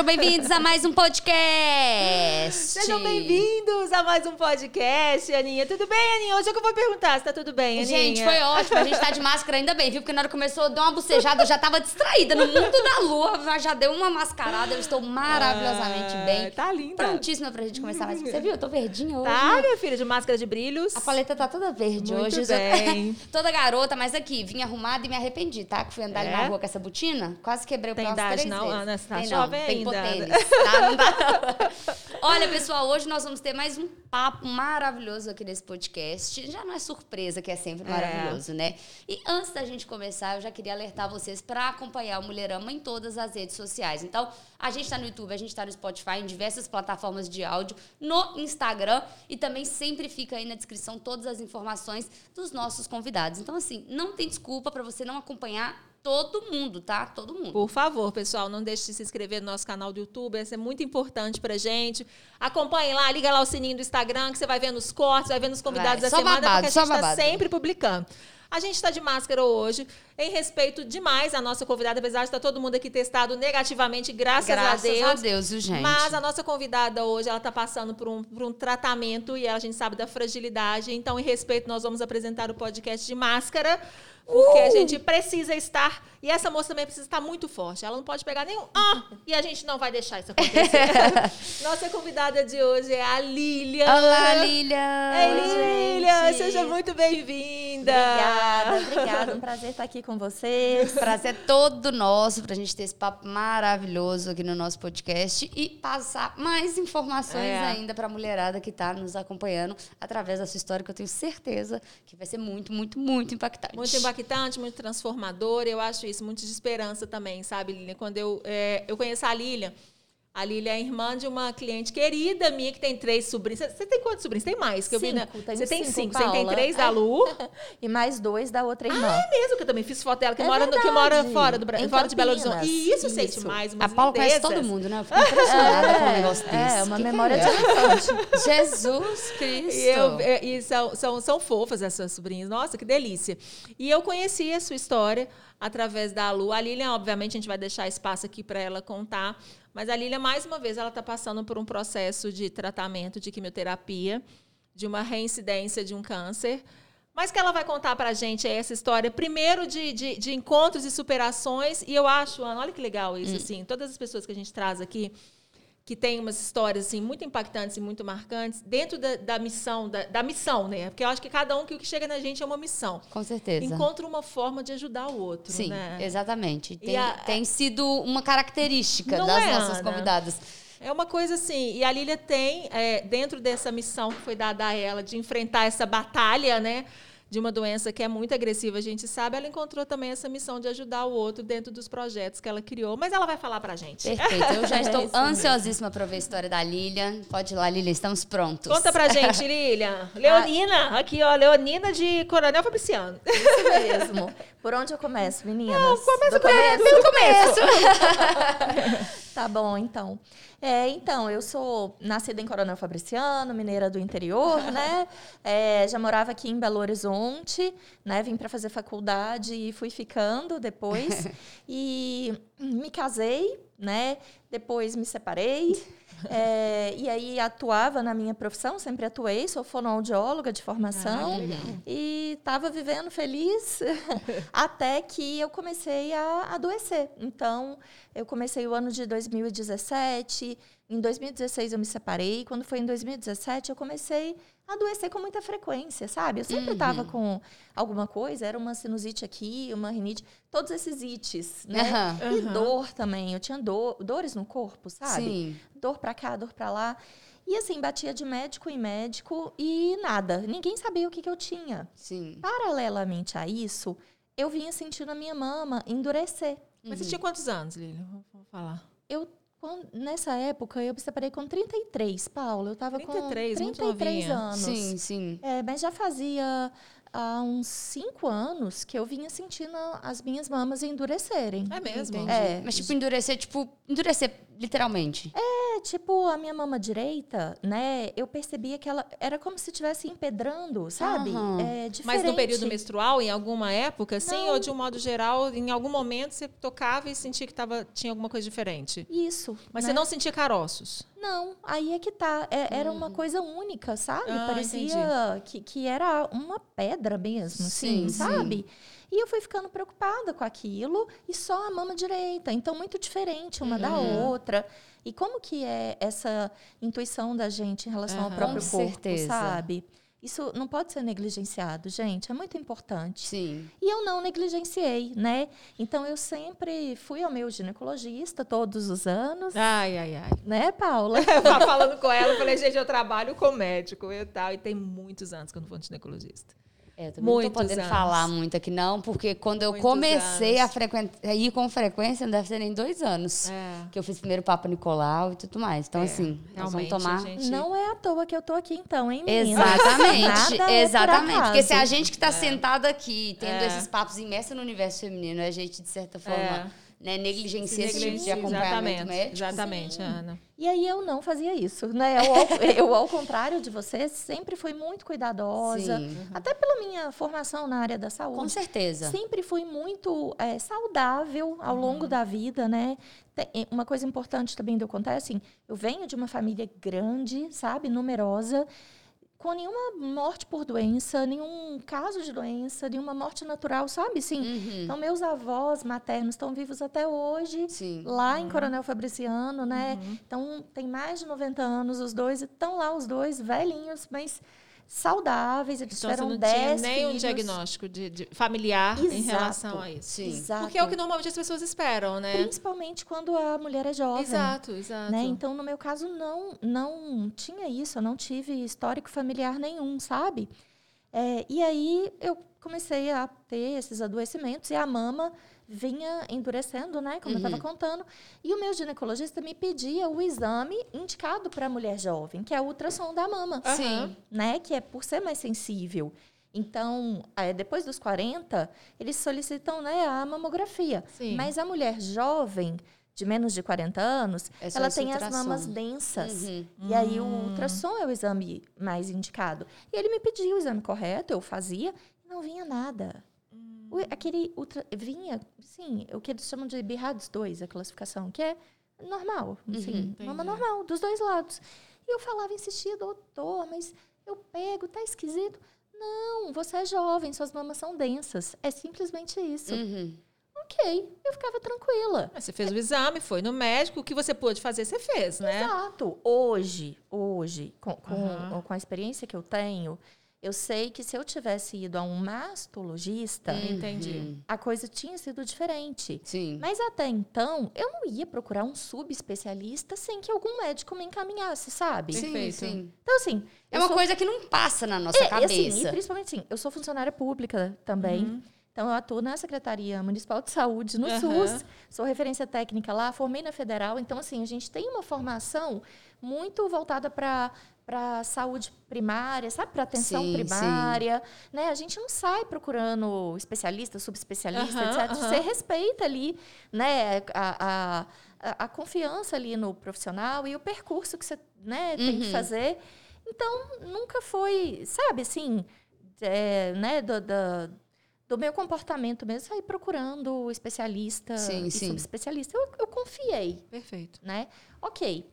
sejam bem-vindos a mais um podcast. Sejam bem-vindos a mais um podcast, Aninha. Tudo bem, Aninha? Hoje é que eu vou perguntar se tá tudo bem, Aninha. Gente, foi ótimo. A gente tá de máscara ainda bem, viu? Porque na hora que começou, deu uma bocejada, eu já tava distraída no mundo da lua, mas já deu uma mascarada. Eu estou maravilhosamente Ah, bem. Tá linda. Prontíssima pra gente começar mais. Você viu? Eu tô verdinha hoje. Tá, minha filha, de máscara de brilhos. A paleta tá toda verde Muito hoje. bem. toda garota, mas aqui, vim arrumada e me arrependi, tá? Que fui andar ali É? na rua com essa botina, quase quebrei o pé umas três não, vezes. Ana, você tá tem jovem não, tem ainda. tá? Não dá não. Olha, pessoal, hoje nós vamos ter mais um papo maravilhoso aqui nesse podcast. Já não é surpresa que é sempre É. maravilhoso, né? E antes da gente começar, eu já queria alertar vocês para acompanhar o Mulherama em todas as redes sociais. Então, a gente tá no YouTube, a gente tá no Spotify, em diversas plataformas de áudio, no Instagram e também sempre fica aí na descrição todas as informações dos nossos convidados. Então, assim, não tem desculpa para você não acompanhar todo mundo, tá? Todo mundo. Por favor, pessoal, não deixe de se inscrever no nosso canal do YouTube. Isso é muito importante pra gente. Acompanhe lá, liga lá o sininho do Instagram, que você vai vendo os cortes, vai vendo os convidados Vai, da semana, babado, porque a gente está babado. sempre publicando. A gente está de máscara hoje, em respeito demais à nossa convidada, apesar de estar todo mundo aqui testado negativamente, graças, Graças a Deus. a Deus, viu, gente? Mas a nossa convidada hoje, ela está passando por um, por um tratamento e a gente sabe da fragilidade. Então, em respeito, nós vamos apresentar o podcast de máscara, porque a gente precisa estar. E essa moça também precisa estar muito forte. Ela não pode pegar nenhum. Ah! E a gente não vai deixar isso acontecer. nossa convidada de hoje é a Lilian. Olá, Lilian! Ei, gente. seja muito bem-vinda. Obrigada, obrigada. Um prazer estar aqui com vocês. Prazer todo nosso pra gente ter esse papo maravilhoso aqui no nosso podcast e passar mais informações É. ainda pra mulherada que tá nos acompanhando através da sua história, que eu tenho certeza que vai ser muito, muito, muito impactante. Muito impactante, muito transformador. Eu acho isso, muito de esperança também, sabe, Lilian? Quando eu, é, eu conheço a Lilian, a Lilian é irmã de uma cliente querida minha que tem três sobrinhos. Você- tem quantos sobrinhos? Tem mais? Que eu vi, né? Cinco, Você tem cinco, cinco. Você tem três da Lu. E mais dois da outra irmã. Ah, é mesmo que eu também fiz foto dela, que, É mora, no- que mora fora, do, Bra- Em fora de Belo Horizonte. E isso, sente Isso. mais A umas Paula conhece todo mundo, né? Eu fico impressionada com um negócio desse. É, uma Que que memória é? de elefante. Jesus Cristo! E, eu- é, e são, são, são fofas essas sobrinhas. Nossa, que delícia. E eu conheci a sua história através da Lu. A Lilian, obviamente, a gente vai deixar espaço aqui para ela contar. Mas a Lilian, mais uma vez, ela está passando por um processo de tratamento de quimioterapia, de uma reincidência de um câncer. Mas que ela vai contar para a gente é essa história, primeiro de, de, de encontros e superações. E eu acho, Ana, olha que legal isso, assim. Todas as pessoas que a gente traz aqui, que tem umas histórias assim muito impactantes e muito marcantes dentro da, da missão da, da missão né porque eu acho que cada um que o que chega na gente é uma missão Com certeza. encontra uma forma de ajudar o outro Sim, né exatamente. Tem, a- tem sido uma característica das é, nossas Ana? convidadas. é uma coisa assim e a Lília tem é, dentro dessa missão que foi dada a ela de enfrentar essa batalha né de uma doença que é muito agressiva, a gente sabe, ela encontrou também essa missão de ajudar o outro dentro dos projetos que ela criou. Mas ela vai falar pra gente. Perfeito. Eu já É estou ansiosíssima para ver a história da Lilian. Pode ir lá, Lilian, estamos prontos. Conta pra gente, Lilian. Leonina, aqui, ó, Leonina de Coronel Fabriciano. Isso mesmo. Por onde eu começo, meninas? Não, começa começo? pelo começo. Tá bom, então. É, então, eu sou nascida em Coronel Fabriciano, mineira do interior, né? É, já morava aqui em Belo Horizonte, né? Vim para fazer faculdade e fui ficando depois. e me casei, né? Depois me separei. É, e aí atuava na minha profissão, sempre atuei, sou fonoaudióloga de formação. Ah, legal. E estava vivendo feliz até que eu comecei a adoecer. Então, eu comecei o ano de 2017. Em 2016 eu me separei. Quando foi em 2017 eu comecei a adoecer com muita frequência, sabe? Eu sempre estava com alguma coisa, era uma sinusite aqui, uma rinite, todos esses ites, né? Aham. E dor também. Eu tinha dor, dores no corpo, sabe? Sim. dor pra cá, dor pra lá. E assim, batia de médico em médico e nada. Ninguém sabia o que, que eu tinha. Sim. Paralelamente a isso, eu vinha sentindo a minha mama endurecer. Mas você tinha quantos anos? Vamos vamos falar. Eu, quando- nessa época, eu me separei com 33, Paula. Eu tava 33, com muito 33 novinha. anos. Sim, sim. É, mas já fazia há uns cinco anos que eu vinha sentindo as minhas mamas endurecerem. É mesmo? Entendi. É. Mas, tipo, endurecer, tipo, endurecer literalmente. É, tipo, a minha mama direita, né? Eu percebia que ela era como se estivesse empedrando, sabe? Aham. É diferente. Mas no período menstrual, em alguma época, sim, Não. ou de um modo geral, em algum momento você tocava e sentia que tava, tinha alguma coisa diferente. Isso. Mas né? você não sentia caroços. Não, aí é que tá. É- era uma coisa única, sabe? Ah, Parecia que, que era uma pedra mesmo, Sim, assim, sim. E eu fui ficando preocupada com aquilo e só a mama direita. Então, muito diferente uma da Uhum. outra. E como que é essa intuição da gente em relação ao Aham. próprio Com corpo, certeza. sabe? Isso não pode ser negligenciado, gente. É muito importante. Sim. E eu não negligenciei, né? Então, eu sempre fui ao meu ginecologista todos os anos. Ai, ai, ai. Né, Paula? Falando com ela, eu falei, gente, eu trabalho com médico e tal. E tem muitos anos que eu não vou no ginecologista. É, eu também não tô Muitos podendo anos. falar muito aqui, não, porque quando eu Muitos comecei anos. a, a ir com frequência, não deve ser nem dois anos. É. Que eu fiz primeiro Papa Nicolau e tudo mais. Então, É, assim, nós vamos tomar. a gente- Não é à toa que eu tô aqui, então, hein, meninas? Exatamente, Nada é por exatamente. Porque se a gente que tá sentado aqui, tendo É. esses papos imersos no universo feminino, a gente, de certa forma, É. né, negligencia esse tipo de acompanhamento exatamente, médico. exatamente, Ana. E aí eu não fazia isso, né? Eu, ao, eu, ao contrário de você, sempre fui muito cuidadosa. Sim. Até pela minha formação na área da saúde. Com certeza. Sempre fui muito é, saudável ao longo da vida, né? Tem- uma coisa importante também de eu contar é assim, eu venho de uma família grande, sabe? Numerosa, com nenhuma morte por doença, nenhum caso de doença, nenhuma morte natural, sabe? Sim. Uhum. Então, meus avós maternos estão vivos até hoje, Sim. lá em Coronel Fabriciano, né? Uhum. Então, tem mais de 90 anos os dois, e estão lá os dois, velhinhos, mas saudáveis, eles Então tiveram não tinha 10 nem um filhos. diagnóstico de, de familiar em Exato. relação a isso. Sim. Exato. Porque é o que normalmente as pessoas esperam, né? Principalmente quando a mulher é jovem. Exato, exato. Né? Então, no meu caso, não, não tinha isso, eu não tive histórico familiar nenhum, sabe? É, e aí eu comecei a ter esses adoecimentos e a mama vinha endurecendo, né? Como eu estava contando. E o meu ginecologista me pedia o exame indicado para a mulher jovem, que é o ultrassom da mama. Sim. né? Que é por ser mais sensível. Então, é, depois dos 40, eles solicitam né, a mamografia. Sim. Mas a mulher jovem, de menos de 40 anos, É ela tem as ultrassom. mamas densas. Uhum. E aí o ultrassom é o exame mais indicado. E ele me pediu o exame correto, eu fazia, e não vinha nada. O- aquele ultra, vinha, sim, o que eles chamam de BIRADS 2, a classificação, que é normal, assim, mama entendi. normal, dos dois lados. E eu falava, insistia, doutor, mas eu pego, tá esquisito. Não, você é jovem, suas mamas são densas. É simplesmente isso. Uhum. Ok, eu ficava tranquila. Mas Você fez o exame, foi no médico, o que você pôde fazer, você fez, né? Exato. Hoje, hoje, com, com, Aham. com a experiência que eu tenho, eu sei que se eu tivesse ido a um mastologista, Entendi. a coisa tinha sido diferente. Sim. Mas até então, eu não ia procurar um subespecialista sem que algum médico me encaminhasse, sabe? Sim, Perfeito. sim. Então, assim. É uma sou- coisa que não passa na nossa É, e assim, cabeça. e principalmente assim, eu sou funcionária pública também. Uhum. Então, eu atuo na Secretaria Municipal de Saúde, no Aham. SUS. Sou referência técnica lá, formei na Federal. Então, assim, a gente tem uma formação muito voltada para para saúde primária, sabe? Para atenção Sim, primária. Né? A gente não sai procurando especialista, subespecialista, etc. Você respeita ali né? a, a, a, confiança ali no profissional e o percurso que você né, tem que Uhum. fazer. Então, nunca foi, sabe, assim, é, né, do, do, do meu comportamento mesmo, sair procurando especialista Sim, e sim. subespecialista. Eu, eu confiei, Perfeito. né? Ok.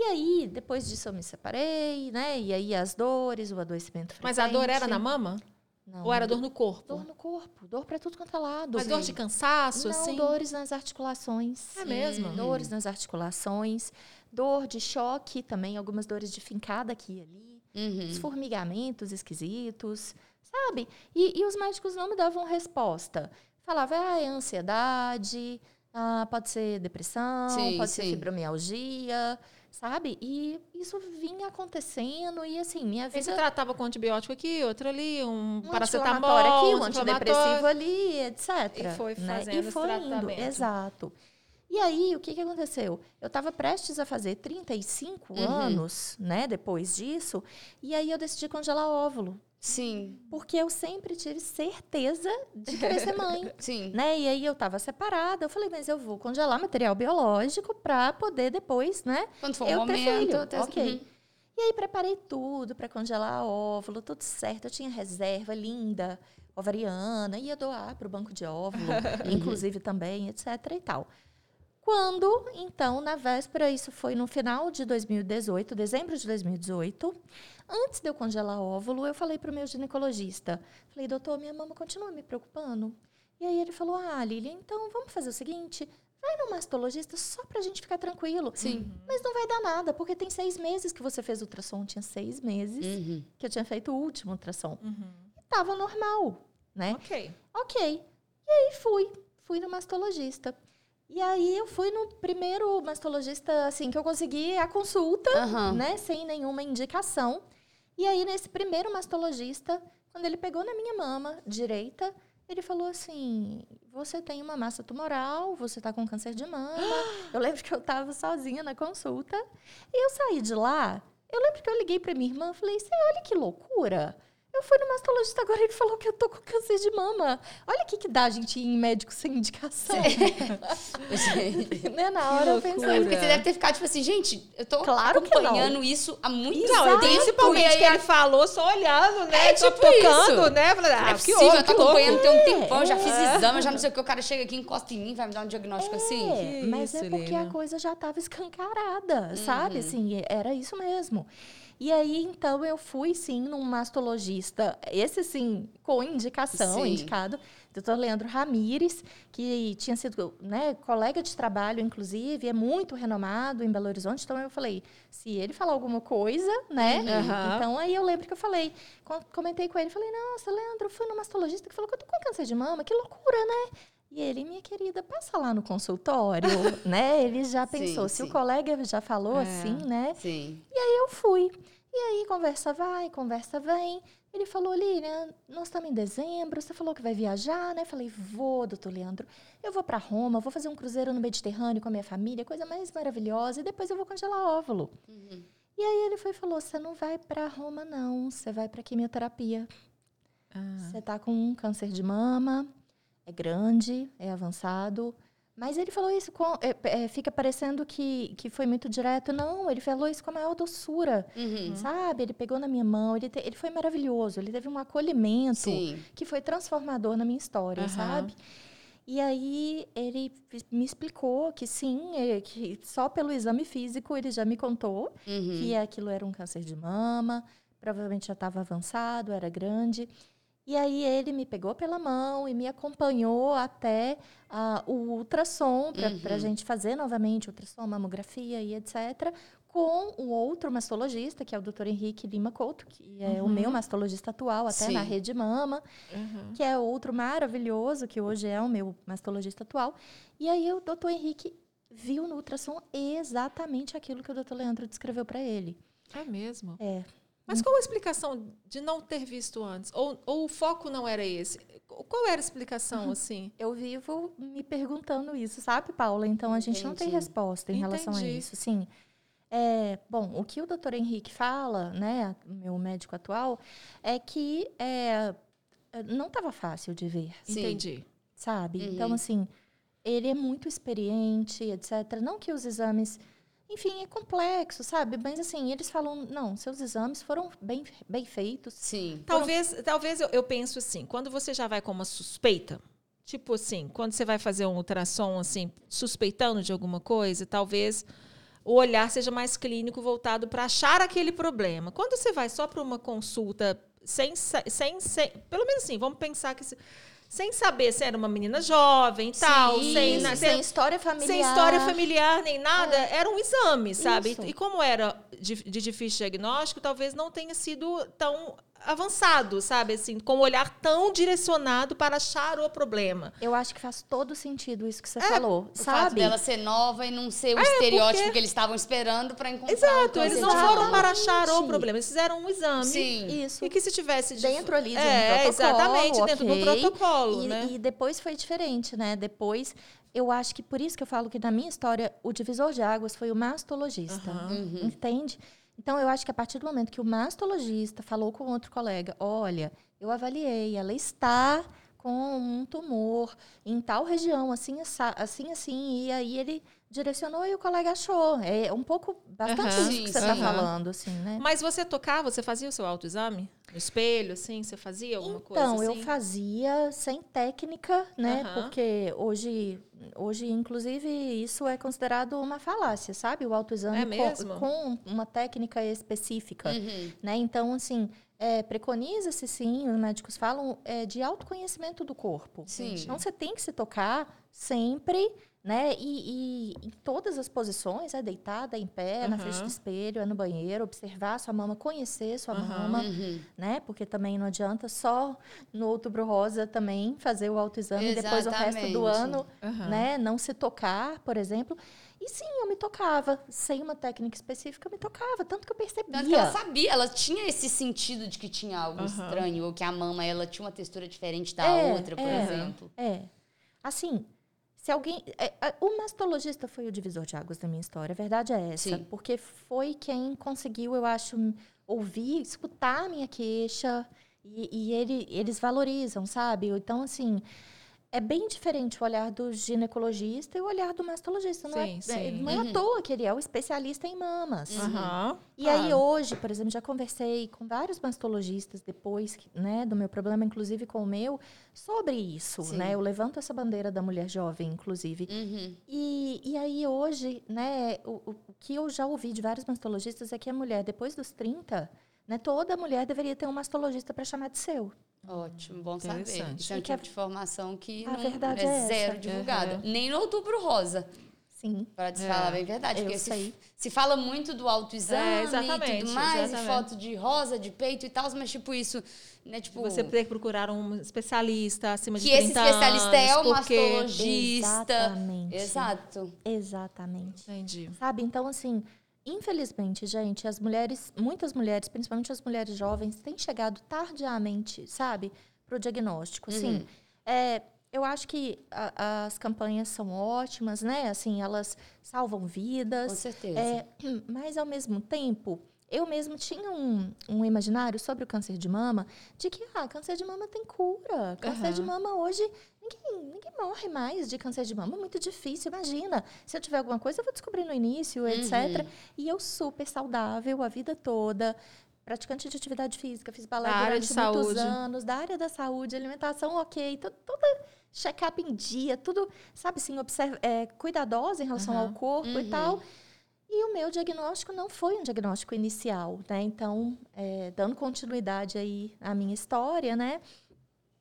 E aí, depois disso eu me separei, né? E aí as dores, o adoecimento Mas a dor era frequente. na mama? Não, Ou era dor no corpo? Dor no corpo, dor para tudo quanto é lado. Mas dor de cansaço, Não, assim? dores nas articulações. É mesmo? Dores nas articulações, dor de choque também, algumas dores de fincada aqui e ali, Uhum. os formigamentos esquisitos, sabe? E, e os médicos não me davam resposta. Falava, ah, é ansiedade, ah, pode ser depressão, Sim, pode ser sim. fibromialgia, sabe? E isso vinha acontecendo e assim, minha Aí você vida tratava com antibiótico aqui, outro ali, um, um paracetamol, aqui, um antidepressivo ali, etc. E foi né? fazendo E esse foi indo, exato. E aí, o que, que aconteceu? Eu estava prestes a fazer 35 Uhum. anos, né, depois disso, e aí eu decidi congelar óvulo. Sim. Porque eu sempre tive certeza de querer ser mãe. Sim. Né? E aí eu tava separada, eu falei, mas eu vou congelar material biológico para poder depois, né? Quando for eu o ter momento. ter- Ok. Uhum. E aí preparei tudo para congelar óvulo, tudo certo. Eu tinha reserva linda, ovariana, ia doar para o banco de óvulo, inclusive também, etc. e tal. Quando, então, na véspera, isso foi no final de 2018, dezembro de 2018, antes de eu congelar óvulo, eu falei para o meu ginecologista, falei, doutor, minha mama continua me preocupando. E aí ele falou, ah, Lili, então vamos fazer o seguinte, vai no mastologista só para a gente ficar tranquilo. Sim. Mas não vai dar nada, porque tem seis meses que você fez ultrassom. Tinha seis meses Uhum. que eu tinha feito o último ultrassom. Uhum. E tava normal, né? Ok. Ok. E aí fui. Fui no mastologista. E aí eu fui no primeiro mastologista, assim, que eu consegui a consulta, Aham. né? Sem nenhuma indicação. E aí, nesse primeiro mastologista, quando ele pegou na minha mama direita, ele falou assim: Você tem uma massa tumoral, você tá com câncer de mama. eu lembro que eu tava sozinha na consulta. E eu saí de lá. Eu lembro que eu liguei pra minha irmã e falei: Você olha que loucura. Eu fui no mastologista agora e ele falou que eu tô com câncer de mama. Olha o que, que dá a gente ir em médico sem indicação. Gente. né? Na hora eu pensei. Porque você deve ter ficado tipo assim, gente, eu tô Claro que acompanhando isso há muito Não, tempo. principalmente e aí que ele falou só olhando, né? É, tipo tocando, isso. né? Falei, Não ah, é que possível, louco, eu tô que acompanhando tem um tempão, já É. fiz exame, já não sei o que, o cara chega aqui, encosta em mim, vai me dar um diagnóstico assim. É, Que mas isso, é porque Lina. a coisa já estava escancarada, Uhum. sabe? Assim, era isso mesmo. E aí, então, eu fui, sim, num mastologista, esse, sim, com indicação, Sim. indicado, doutor Leandro Ramires, que tinha sido né, colega de trabalho, inclusive, é muito renomado em Belo Horizonte. Então, eu falei, se ele falar alguma coisa, né? Uhum. Então, aí eu lembro que eu falei, co- comentei com ele, falei, nossa, Leandro, eu fui no mastologista que falou que eu tô com câncer de mama, que loucura, né? E ele, minha querida, passa lá no consultório, né? Ele já Sim, pensou, se sim. o colega já falou É. assim, né? Sim. eu fui. E aí, conversa vai, conversa vem. Ele falou, Lilian, nós estamos em dezembro, você falou que vai viajar, né? Falei, vou, doutor Leandro. Eu vou para Roma, vou fazer um cruzeiro no Mediterrâneo com a minha família, coisa mais maravilhosa, e depois eu vou congelar óvulo. Uhum. E aí ele foi e falou, você não vai para Roma, não, você vai para quimioterapia. Ah. Você tá com um câncer de mama, é grande, é avançado. Mas ele falou isso com. é, é, fica parecendo que, que foi muito direto. Não, ele falou isso com a maior doçura. Uhum. Sabe? Ele pegou na minha mão, ele, te- ele foi maravilhoso. Ele teve um acolhimento Sim. que foi transformador na minha história, Aham. sabe? E aí ele me explicou que sim, é, que só pelo exame físico ele já me contou Uhum. que aquilo era um câncer de mama, provavelmente já estava avançado, era grande. E aí ele me pegou pela mão e me acompanhou até ah, o ultrassom, para a Uhum. gente fazer novamente ultrassom, mamografia e etc., com o outro mastologista, que é o Dr. Henrique Lima Couto, que é o Uhum. meu mastologista atual, até na Sim. Rede Mama, Uhum. que é outro maravilhoso, que hoje é o meu mastologista atual. E aí o doutor Henrique viu no ultrassom exatamente aquilo que o doutor Leandro descreveu para ele. É mesmo. É. Mas qual a explicação de não ter visto antes? Ou, ou o foco não era esse? Qual era a explicação, assim? Eu vivo me perguntando isso, sabe, Paula? Então a gente não tem Entendi. resposta em relação a Entendi. isso. Sim. É, bom, o que o doutor Henrique fala, né, meu médico atual, é que é, não estava fácil de ver. Sim. Entendi. sabe? Uhum. Então, assim, ele é muito experiente, etc. Não que os exames. Enfim, é complexo, sabe? Mas, assim, eles falam: não, seus exames foram bem, bem feitos. Sim. Talvez, talvez eu, eu penso assim, quando você já vai com uma suspeita, tipo assim, quando você vai fazer um ultrassom, assim, suspeitando de alguma coisa, talvez o olhar seja mais clínico voltado para achar aquele problema. Quando você vai só para uma consulta sem, sem, sem, pelo menos assim, vamos pensar que se- sem saber se era uma menina jovem e tal, Sim, sem, sem sem, história familiar. sem história familiar nem nada, era um exame, sabe? Isso. E como era de, de difícil diagnóstico, talvez não tenha sido tão avançado, sabe? Assim, com um olhar tão direcionado para achar o problema. Eu acho que faz todo sentido isso que você É, falou, O fato sabe? dela ser nova e não ser o estereótipo que eles estavam esperando pra encontrar Exato, eles não foram para achar o problema, eles fizeram um exame. Sim. Isso. E que se tivesse de- Dentro ali de um é, protocolo, exatamente, dentro do ok. protocolo, E, né? e depois foi diferente, né? Depois, eu acho que por isso que eu falo que na minha história, o divisor de águas foi o mastologista. Uhum. Entende? Então, eu acho que a partir do momento que o mastologista falou com outro colega, olha, eu avaliei, ela está com um tumor em tal região, assim, assim, assim, e aí ele direcionou e o colega achou. É um pouco, bastante Aham, isso que sim, você está sim. falando, assim, né? Mas você tocava, você fazia o seu autoexame? No espelho, assim? Você fazia alguma coisa Então, assim? eu fazia sem técnica, né? Aham. Porque hoje, hoje, inclusive, isso é considerado uma falácia, sabe? O autoexame É co- mesmo? com, uma técnica específica, Uhum. né? Então, assim, é, preconiza-se sim, os médicos falam, é, de autoconhecimento do corpo. Sim. Então, você tem que se tocar sempre, né? E, e em todas as posições, é deitada, em pé, na frente do espelho, é no banheiro, observar sua mama, conhecer sua Aham. mama, Uhum. né? Porque também não adianta só no outubro rosa também fazer o autoexame e depois o resto do Exatamente. ano, né? Não se tocar, por exemplo. E sim, eu me tocava. Sem uma técnica específica, eu me tocava. Tanto que eu percebia. Tanto que ela sabia, ela tinha esse sentido de que tinha algo estranho, ou que a mama ela tinha uma textura diferente da É, outra, por é. exemplo. É. Assim, se alguém. é, é, o mastologista foi o divisor de águas da minha história. A verdade é essa. Sim. Porque foi quem conseguiu, eu acho, ouvir, escutar a minha queixa. E, e ele, eles valorizam, sabe? Então, assim. É bem diferente o olhar do ginecologista e o olhar do mastologista. Não, Sim, é, sim. é- não é Uhum. à toa que ele é o especialista em mamas. Aham. E aí Claro. hoje, por exemplo, já conversei com vários mastologistas depois, né, do meu problema, inclusive com o meu, sobre isso, Sim. né? Eu levanto essa bandeira da mulher jovem, inclusive. Uhum. E, e aí hoje, né, o, o- o que eu já ouvi de vários mastologistas é que a mulher, depois dos 30, né, toda mulher deveria ter um mastologista para chamar de seu. Ótimo, bom saber. Isso é um que a- tipo de formação que a não verdade é é essa. zero divulgada. Uhum. Nem no outubro rosa, Sim. para te É. falar bem a verdade. Eu porque se, se fala muito do autoexame É, e exatamente, tudo mais, exatamente. e foto de rosa, de peito e tal, mas tipo isso, né, tipo... Você tem que procurar um especialista acima de que esse 30 especialista é o anos, porque... mastologista. Exatamente. Exato. Exatamente. Entendi. Sabe? Então, assim, infelizmente, gente, as mulheres, muitas mulheres, principalmente as mulheres jovens, têm chegado tardiamente, sabe, para o diagnóstico. Assim, Uhum. é, eu acho que a- as campanhas são ótimas, né? Assim, elas salvam Com vidas. certeza. É, mas, ao mesmo tempo, eu mesmo tinha um, um imaginário sobre o câncer de mama de que, ah, câncer de mama tem cura. Câncer de Aham. mama hoje, ninguém, ninguém morre mais de câncer de mama. É muito difícil, imagina. Se eu tiver alguma coisa, eu vou descobrir no início, etc. Uhum. E eu super saudável a vida toda. Praticante de atividade física, fiz balé Da durante de muitos saúde. anos, da área da saúde, alimentação ok, to- toda check-up em dia, tudo, sabe assim, observa, é, cuidadosa em relação Aham. ao corpo e Uhum. tal. E o meu diagnóstico não foi um diagnóstico inicial, né? Então, é, dando continuidade aí à minha história, né?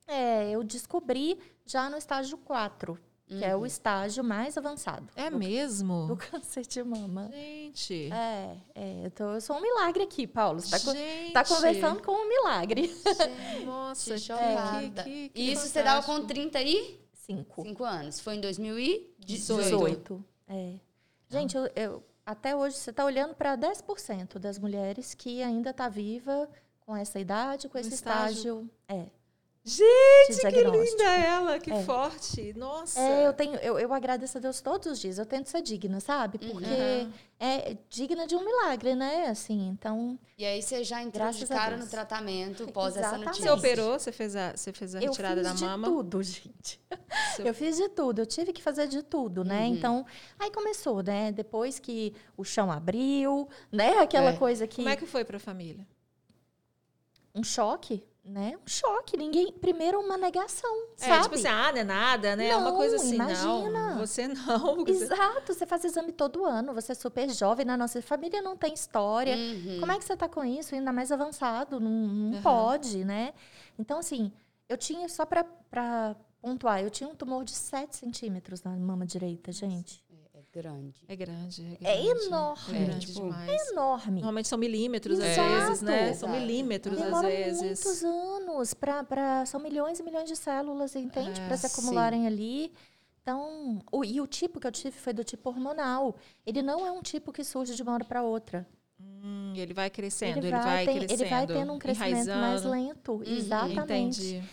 É, eu descobri já no estágio 4, que é o estágio mais avançado É do, mesmo? do câncer de mama. Gente. É, é eu, tô, eu sou um milagre aqui, Paulo. Você tá, co- Gente. tá conversando com um milagre. Nossa, Que que, que, que E isso você dava com fantástico. 35 Cinco. anos. Foi em 2018. 18. É. Gente, eu, eu- até hoje você está olhando para 10% das mulheres que ainda está viva com essa idade, com No esse estágio. estágio. É, Gente, de que linda ela, que É. forte. Nossa. É, eu tenho, eu, eu agradeço a Deus todos os dias. Eu tento ser digna, sabe? Porque Uhum. é digna de um milagre, né? Assim, então E aí você já entrou de a cara no tratamento pós essa Exatamente. notícia. Você operou? Você fez a, você fez a eu retirada fiz da de mama? tudo, gente. Eu fiz de tudo, eu tive que fazer de tudo, né? Uhum. Então, aí começou, né? Depois que o chão abriu, né? Aquela É. coisa que Como é que foi pra família? um choque, né? Um choque. Ninguém. Primeiro, uma negação, É, sabe? tipo assim, ah, não é nada, né? É uma Não, coisa assim, imagina. não. Você não. você- Exato, você faz exame todo ano, você é super jovem, na nossa família não tem história. Uhum. Como é que você tá com isso? Ainda mais avançado, não, não Aham. pode, né? Então, assim, eu tinha, só pra, pra pontuar, eu tinha um tumor de 7 centímetros na mama direita, gente. É grande. É grande. É É, enorme. É grande tipo, demais. Enorme. Normalmente são milímetros às Exato. vezes, né? São Exato. milímetros às Demora vezes. muitos anos para pra são milhões e milhões de células, entende? É, para se sim. acumularem ali. Então, o, e o tipo que eu tive foi do tipo hormonal. Ele não é um tipo que surge de uma hora para outra. Hum, ele vai crescendo, ele, vai, vai, tem- crescendo. ele vai tendo um crescimento mais enraizando. lento. Exatamente. Entendi.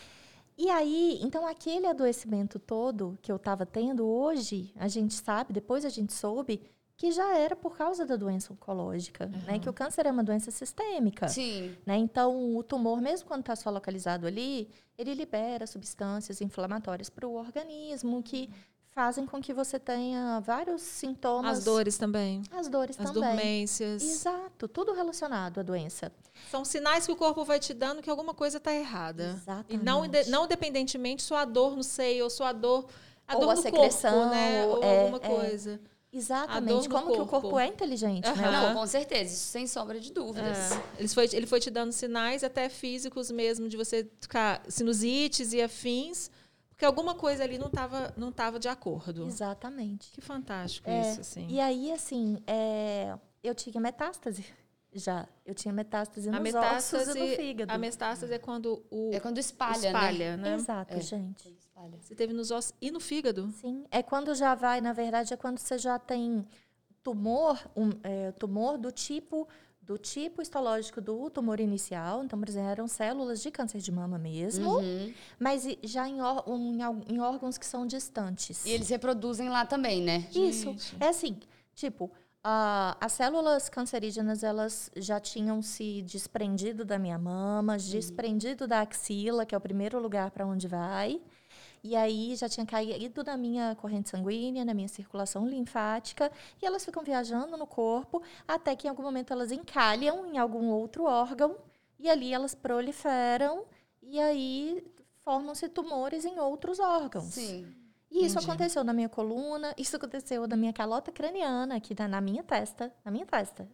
E aí, então aquele adoecimento todo que eu estava tendo hoje, a gente sabe, depois a gente soube que já era por causa da doença oncológica, uhum. né? Que o câncer é uma doença sistêmica. Sim. Né? Então, o tumor, mesmo quando está só localizado ali, ele libera substâncias inflamatórias para o organismo que fazem com que você tenha vários sintomas. As dores também. As dores As também. As dormências. Exato, tudo relacionado à doença. São sinais que o corpo vai te dando que alguma coisa está errada. Exatamente. E não, não dependentemente sua dor no seio ou sua dor, a ou dor a no secreção, corpo, né? Ou é, alguma é. coisa. Exatamente. Como corpo. que o corpo é inteligente, uhum. né? Não, com certeza, isso sem sombra de dúvidas. É. Ele, foi, ele foi te dando sinais até físicos mesmo, de você ficar sinusites e afins, porque alguma coisa ali não estava não tava de acordo. Exatamente. Que fantástico é, isso, assim. E aí, assim, é, eu tinha metástase. Já. Eu tinha metástase nos a metástase, ossos e no fígado. A metástase é quando o... É quando espalha, espalha né? né? Exato, é. gente. Espalha. Você teve nos ossos e no fígado? Sim. É quando já vai, na verdade, é quando você já tem tumor, um, é, tumor do tipo do tipo histológico do tumor inicial, então, por exemplo, eram células de câncer de mama mesmo, Uhum. mas já em, em, em, órgãos que são distantes. E eles reproduzem lá também, né? Isso. Gente. É assim, tipo, uh, as células cancerígenas, elas já tinham se desprendido da minha mama, desprendido da axila, que é o primeiro lugar para onde vai. E aí já tinha caído na minha corrente sanguínea, na minha circulação linfática, e elas ficam viajando no corpo até que em algum momento elas encalham em algum outro órgão, e ali elas proliferam, e aí formam-se tumores em outros órgãos. Sim. E isso Entendi. aconteceu na minha coluna, isso aconteceu na minha calota craniana, aqui na, na minha testa, na minha testa.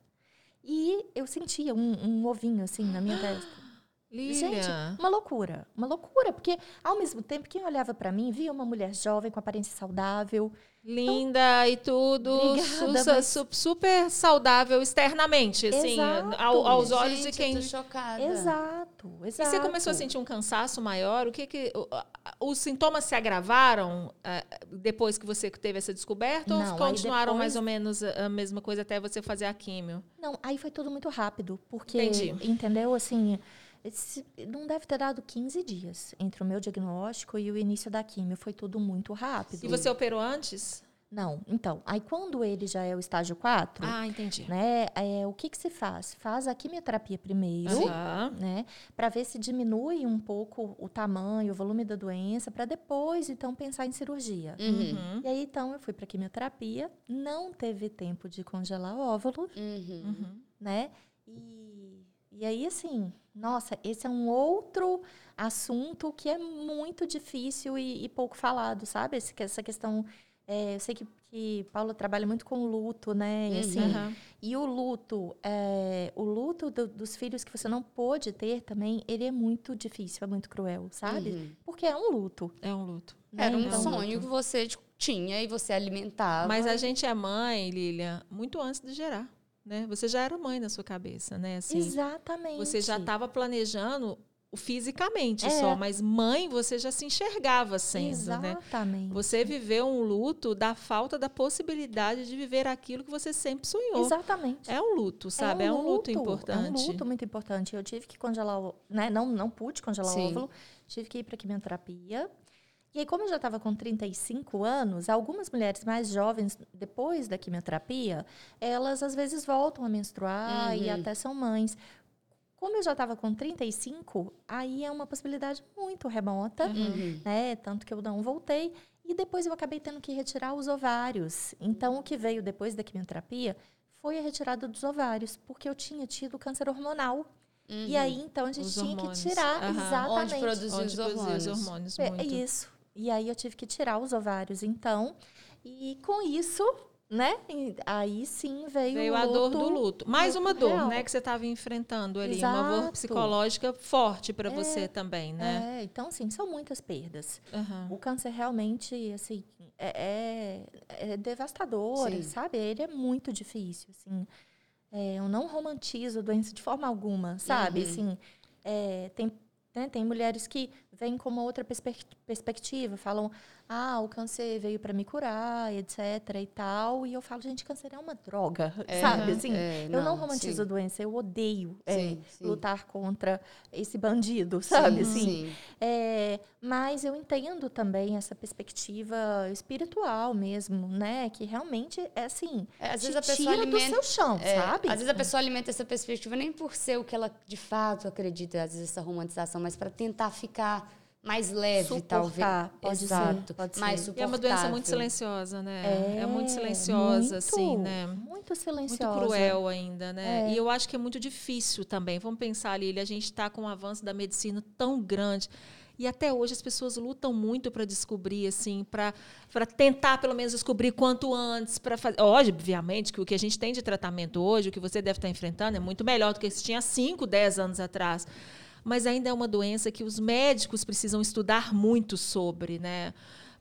E eu sentia um, um ovinho assim na minha testa. Lília. Gente, uma loucura, uma loucura, porque ao mesmo tempo quem olhava para mim via uma mulher jovem com aparência saudável, Linda e tudo. Obrigada, su- mas- su- super saudável externamente, assim, Exato. ao- aos olhos Gente, de quem. eu tô chocada. exato, E exato. você começou a sentir um cansaço maior? O que que os sintomas se agravaram ah, depois que você teve essa descoberta Não, ou continuaram depois- mais ou menos a a mesma coisa até você fazer a químio? Não, aí foi tudo muito rápido, porque Entendi. entendeu assim, esse- não deve ter dado 15 dias entre o meu diagnóstico e o início da quimio, foi tudo muito rápido. E você operou antes? Não, então, aí quando ele já é o estágio 4, Ah, entendi. né, é, o que que se faz? Faz a quimioterapia primeiro, Aham. né, para ver se diminui um pouco o tamanho, o volume da doença, para depois, então, pensar em cirurgia. Uhum. Uhum. E aí, então, eu fui para quimioterapia, não teve tempo de congelar óvulos, Uhum. Uhum. né, e, e aí, assim, nossa, esse é um outro assunto que é muito difícil e, e pouco falado, sabe? Esse, essa questão. é, eu sei que, que Paula trabalha muito com luto, né? E, assim, Aham. e o luto, é, o luto do- dos filhos que você não pôde ter também, ele é muito difícil, é muito cruel, sabe? Uhum. Porque é um luto. É um luto. né? Era um Então, sonho que você tinha e você alimentava. Mas a gente é mãe, Lilian, muito antes de gerar. Né? Você já era mãe na sua cabeça, né? Assim, Exatamente. Você já estava planejando fisicamente É. só, mas mãe você já se enxergava sendo, né? Exatamente. Você viveu um luto da falta da possibilidade de viver aquilo que você sempre sonhou. Exatamente. É um luto, sabe? É um, luto, importante. É um luto muito importante. Eu tive que congelar, o, né? Não, não pude congelar Sim. o óvulo. Tive que ir para quimioterapia. E aí, como eu já estava com 35 anos, algumas mulheres mais jovens, depois da quimioterapia, elas às vezes voltam a menstruar e Uhum. até são mães. Como eu já estava com 35, aí é uma possibilidade muito remota, Uhum. né? Tanto que eu não voltei. E depois eu acabei tendo que retirar os ovários. Então, o que veio depois da quimioterapia foi a retirada dos ovários, porque eu tinha tido câncer hormonal. E aí, então, a gente Os tinha hormônios. que tirar Aham. exatamente. Onde produzir os hormônios. os hormônios É muito. isso. E aí eu tive que tirar os ovários, então. E com isso, né? Aí sim veio, Veio o a dor do luto. Mais uma dor, real. né? Que você estava enfrentando ali. Uma dor Exato. psicológica forte para É. você também, né? É, então, sim, são muitas perdas. Aham. O câncer realmente, assim, é, é, é devastador, Sim. sabe? Ele é muito difícil, assim. É, eu não romantizo a doença de forma alguma, sabe? Uhum. Assim, é, tem, né, tem mulheres que vêm com uma outra perspe- perspectiva, falam, ah, o câncer veio para me curar, etc e tal. E eu falo, gente, câncer é uma droga, É, sabe? Assim, é, eu não romantizo sim. a doença, eu odeio é, Sim, sim. lutar contra esse bandido, sabe? Sim, assim, sim. é, mas eu entendo também essa perspectiva espiritual mesmo, né? Que realmente é assim, É, às te vezes a pessoa tira alimenta- do seu chão, É, sabe? Às vezes a pessoa alimenta essa perspectiva nem por ser o que ela de fato acredita, às vezes essa romantização, mas para tentar ficar mais leve, Suportar, talvez. pode ser, Exato. pode mais ser. E é uma doença muito silenciosa, né? É, muito silenciosa, muito, assim, né? Muito Muito silenciosa. cruel ainda, né? É. E eu acho que é muito difícil também. Vamos pensar, Lília, a gente está com um avanço da medicina tão grande. E até hoje as pessoas lutam muito para descobrir, assim, para tentar pelo menos descobrir quanto antes, para fazer. Obviamente que o que a gente tem de tratamento hoje, o que você deve estar enfrentando, é muito melhor do que se tinha 5, 10 anos atrás. Mas ainda é uma doença que os médicos precisam estudar muito sobre, né?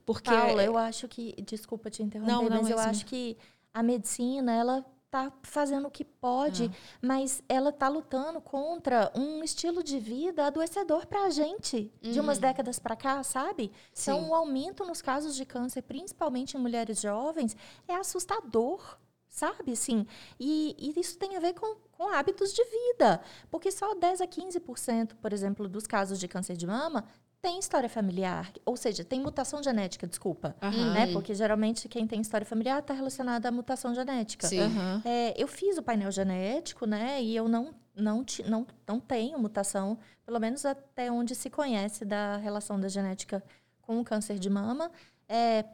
Porque Paula, eu acho que, desculpa te interromper, Não, não, mas é eu isso acho que a medicina, ela tá fazendo o que pode, É. mas ela tá lutando contra um estilo de vida adoecedor pra gente, de umas décadas pra cá, sabe? Então, Uhum. Sim. o aumento nos casos de câncer, principalmente em mulheres jovens, é assustador. Sabe, assim, e, e isso tem a ver com, com hábitos de vida, porque só 10 a 15%, por exemplo, dos casos de câncer de mama tem história familiar, ou seja, tem mutação genética, desculpa, Aham. né? Porque geralmente quem tem história familiar está relacionada à mutação genética. Sim. Aham. É, eu fiz o painel genético, né? E eu não, não, ti- não, não tenho mutação, pelo menos até onde se conhece da relação da genética com o câncer de mama. É,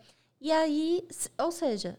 e aí, ou seja,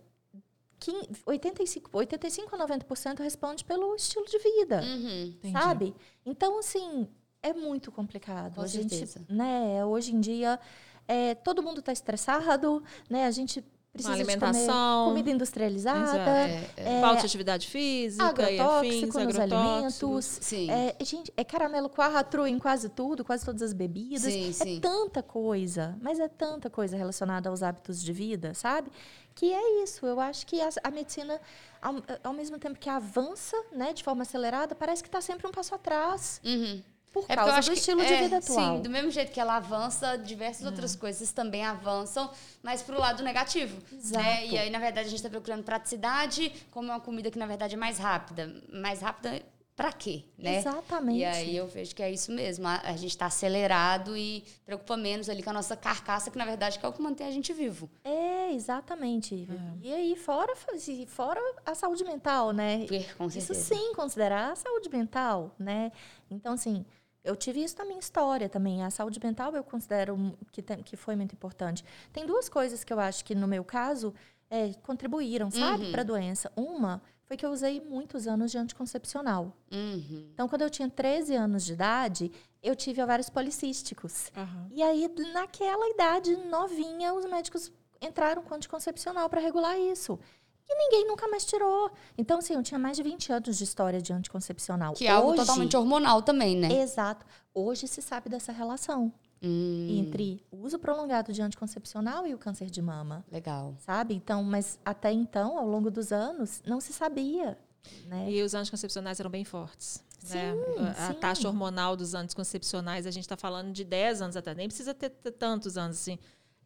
85, 85 a 90% responde pelo estilo de vida Uhum. Entendi. sabe? Então, assim, é muito complicado. Com a gente, né, hoje em dia, é, todo mundo está estressado, né? A gente precisa de alimentação. comer comida industrializada, Exato. É, é. Falta de atividade física e afins, agrotóxico nos agrotóxicos. alimentos. Sim. É, gente, é caramelo 4 em quase tudo, quase todas as bebidas. Sim, é sim. tanta coisa, mas é tanta coisa relacionada aos hábitos de vida, sabe? Que é isso. Eu acho que a, a medicina, ao, ao mesmo tempo que avança, né, de forma acelerada, parece que está sempre um passo atrás. Uhum. Por É causa acho do que- estilo de é, vida atual. Sim, do mesmo jeito que ela avança, diversas outras coisas também avançam, mas pro lado negativo. Exato. Né? E aí, na verdade, a gente está procurando praticidade como uma comida que, na verdade, é mais rápida. Mais rápida pra quê? Né? Exatamente. E aí eu vejo que é isso mesmo. A, a gente está acelerado e preocupa menos ali com a nossa carcaça, que na verdade que é o que mantém a gente vivo. É, exatamente. E aí, fora, fora a saúde mental, né? Porque, com Isso sim, considerar a saúde mental, né? Então, assim, eu tive isso na minha história também. A saúde mental eu considero que, tem- que foi muito importante. Tem duas coisas que eu acho que, no meu caso, é, contribuíram, sabe, Uhum. para a doença. Uma foi que eu usei muitos anos de anticoncepcional. Uhum. Então, quando eu tinha 13 anos de idade, eu tive ovários policísticos. Aham. E aí, naquela idade novinha, os médicos entraram com anticoncepcional para regular isso. E ninguém nunca mais tirou. Então, assim, eu tinha mais de 20 anos de história de anticoncepcional. Que é algo Hoje- totalmente hormonal também, né? Exato. Hoje se sabe dessa relação Hum, entre o uso prolongado de anticoncepcional e o câncer de mama, legal. sabe? Então, mas até então, ao longo dos anos, não se sabia, né? E os anticoncepcionais eram bem fortes. né? A, a sim. taxa hormonal dos anticoncepcionais, a gente está falando de 10 anos atrás, nem precisa ter, ter tantos anos assim.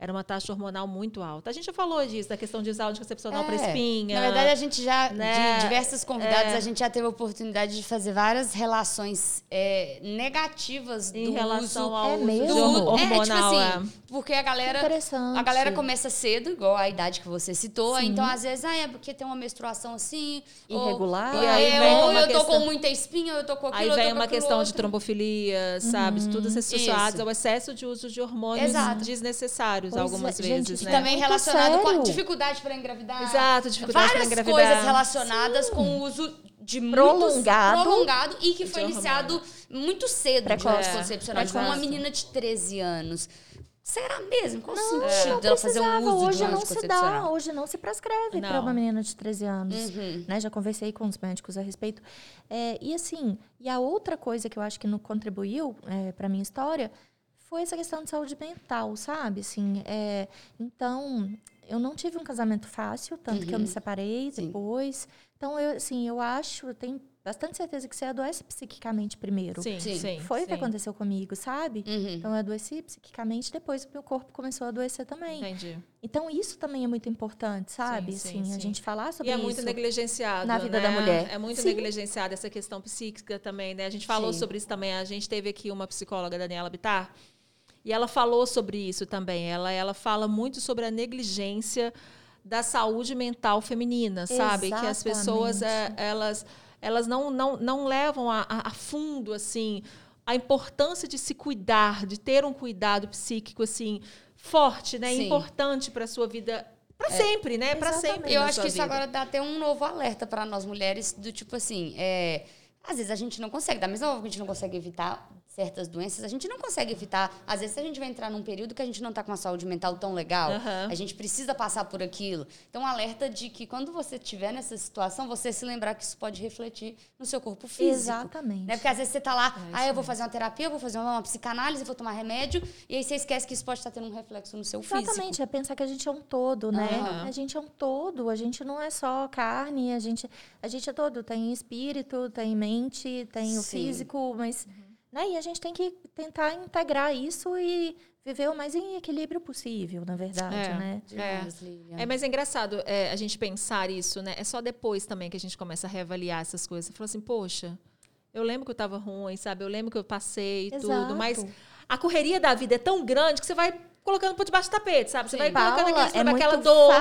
Era uma taxa hormonal muito alta. A gente já falou disso, da questão de usar o anticoncepcional para É, espinha. Na verdade, a gente já, né? de diversos convidados, É. a gente já teve a oportunidade de fazer várias relações é, negativas em do relação uso. ao É uso mesmo? de do, hormo- é, tipo hormonal. assim, porque a galera a galera começa cedo, igual a idade que você citou. Sim. Então, às vezes, ah, é porque tem uma menstruação assim. Irregular. Ou, E aí é, vem ou uma eu tô questão- com muita espinha, ou eu tô com aquilo, Aí eu tô vem com uma questão de outro. trombofilia, sabe? Tudo associados Isso. ao excesso de uso de hormônios Exato. desnesnários Pois algumas é, gente, vezes, E né? também Muito relacionado com a sério. dificuldade para engravidar. Exato, dificuldade para Várias engravidar. coisas relacionadas com o uso de Prolongado. muitos, prolongado e que foi iniciado muito cedo Precoce. de anticoncepcional. Tipo, uma menina de 13 anos. Será mesmo? Qual Não, sentido não dela fazer um precisava. uso hoje de um não se dá, hoje não se prescreve para uma menina de 13 anos. Uhum. Né? Já conversei com os médicos a respeito. É, e assim, e a outra coisa que eu acho que não contribuiu para minha história foi essa questão de saúde mental, sabe? Assim, é, então, eu não tive um casamento fácil, tanto que eu me separei Sim. depois. Então, eu, assim, eu acho, eu tenho bastante certeza que você adoece psiquicamente primeiro. Sim, sim. Sim. Foi o que sim. aconteceu comigo, sabe? Uhum. Então eu adoeci psiquicamente, depois o meu corpo começou a adoecer também. Entendi. Então isso também é muito importante, sabe? Sim, sim, assim, a sim. gente falar E sobre é isso. muito negligenciado. na vida né? da mulher. É muito Sim. negligenciada essa questão psíquica também, né? A gente falou Sim. sobre isso também. A gente teve aqui uma psicóloga, Daniela Bittar, e ela falou sobre isso também. Ela, ela fala muito sobre a negligência da saúde mental feminina, sabe? Que as pessoas, é, Exatamente. elas, elas não, não, não levam a, a- a fundo, assim, a importância de se cuidar, de ter um cuidado psíquico, assim, forte, né? Sim. Importante para sua vida, para sempre, né? Para Exatamente. sempre. Eu acho que isso vida. agora dá até um novo alerta para nós mulheres, do tipo assim, é, às vezes a gente não consegue, da mesma forma que a gente não consegue evitar certas doenças, a gente não consegue evitar. Às vezes a gente vai entrar num período que a gente não está com a saúde mental tão legal, Aham. a gente precisa passar por aquilo. Então, alerta de que quando você estiver nessa situação, você se lembrar que isso pode refletir no seu corpo físico. Exatamente. Né? Porque às vezes você tá lá, É ah, eu vou fazer uma terapia, eu vou fazer uma psicanálise, vou tomar remédio, e aí você esquece que isso pode estar tendo um reflexo no seu físico. Exatamente, é pensar que a gente é um todo, né? Aham. A gente é um todo, a gente não é só carne, a gente, a gente é todo, tem espírito, tem mente, tem o Sim. físico, mas né? E a gente tem que tentar integrar isso e viver o mais em equilíbrio possível, na verdade, É. né? Lilian. É, mas é engraçado é, a gente pensar isso, né? É só depois também que a gente começa a reavaliar essas coisas. Você fala assim, poxa, eu lembro que eu estava ruim, sabe? Eu lembro que eu passei e tudo, Exato. mas a correria da vida é tão grande que você vai colocando por debaixo do tapete, sabe? Você vai Paula, colocando aquele, é aquela dor,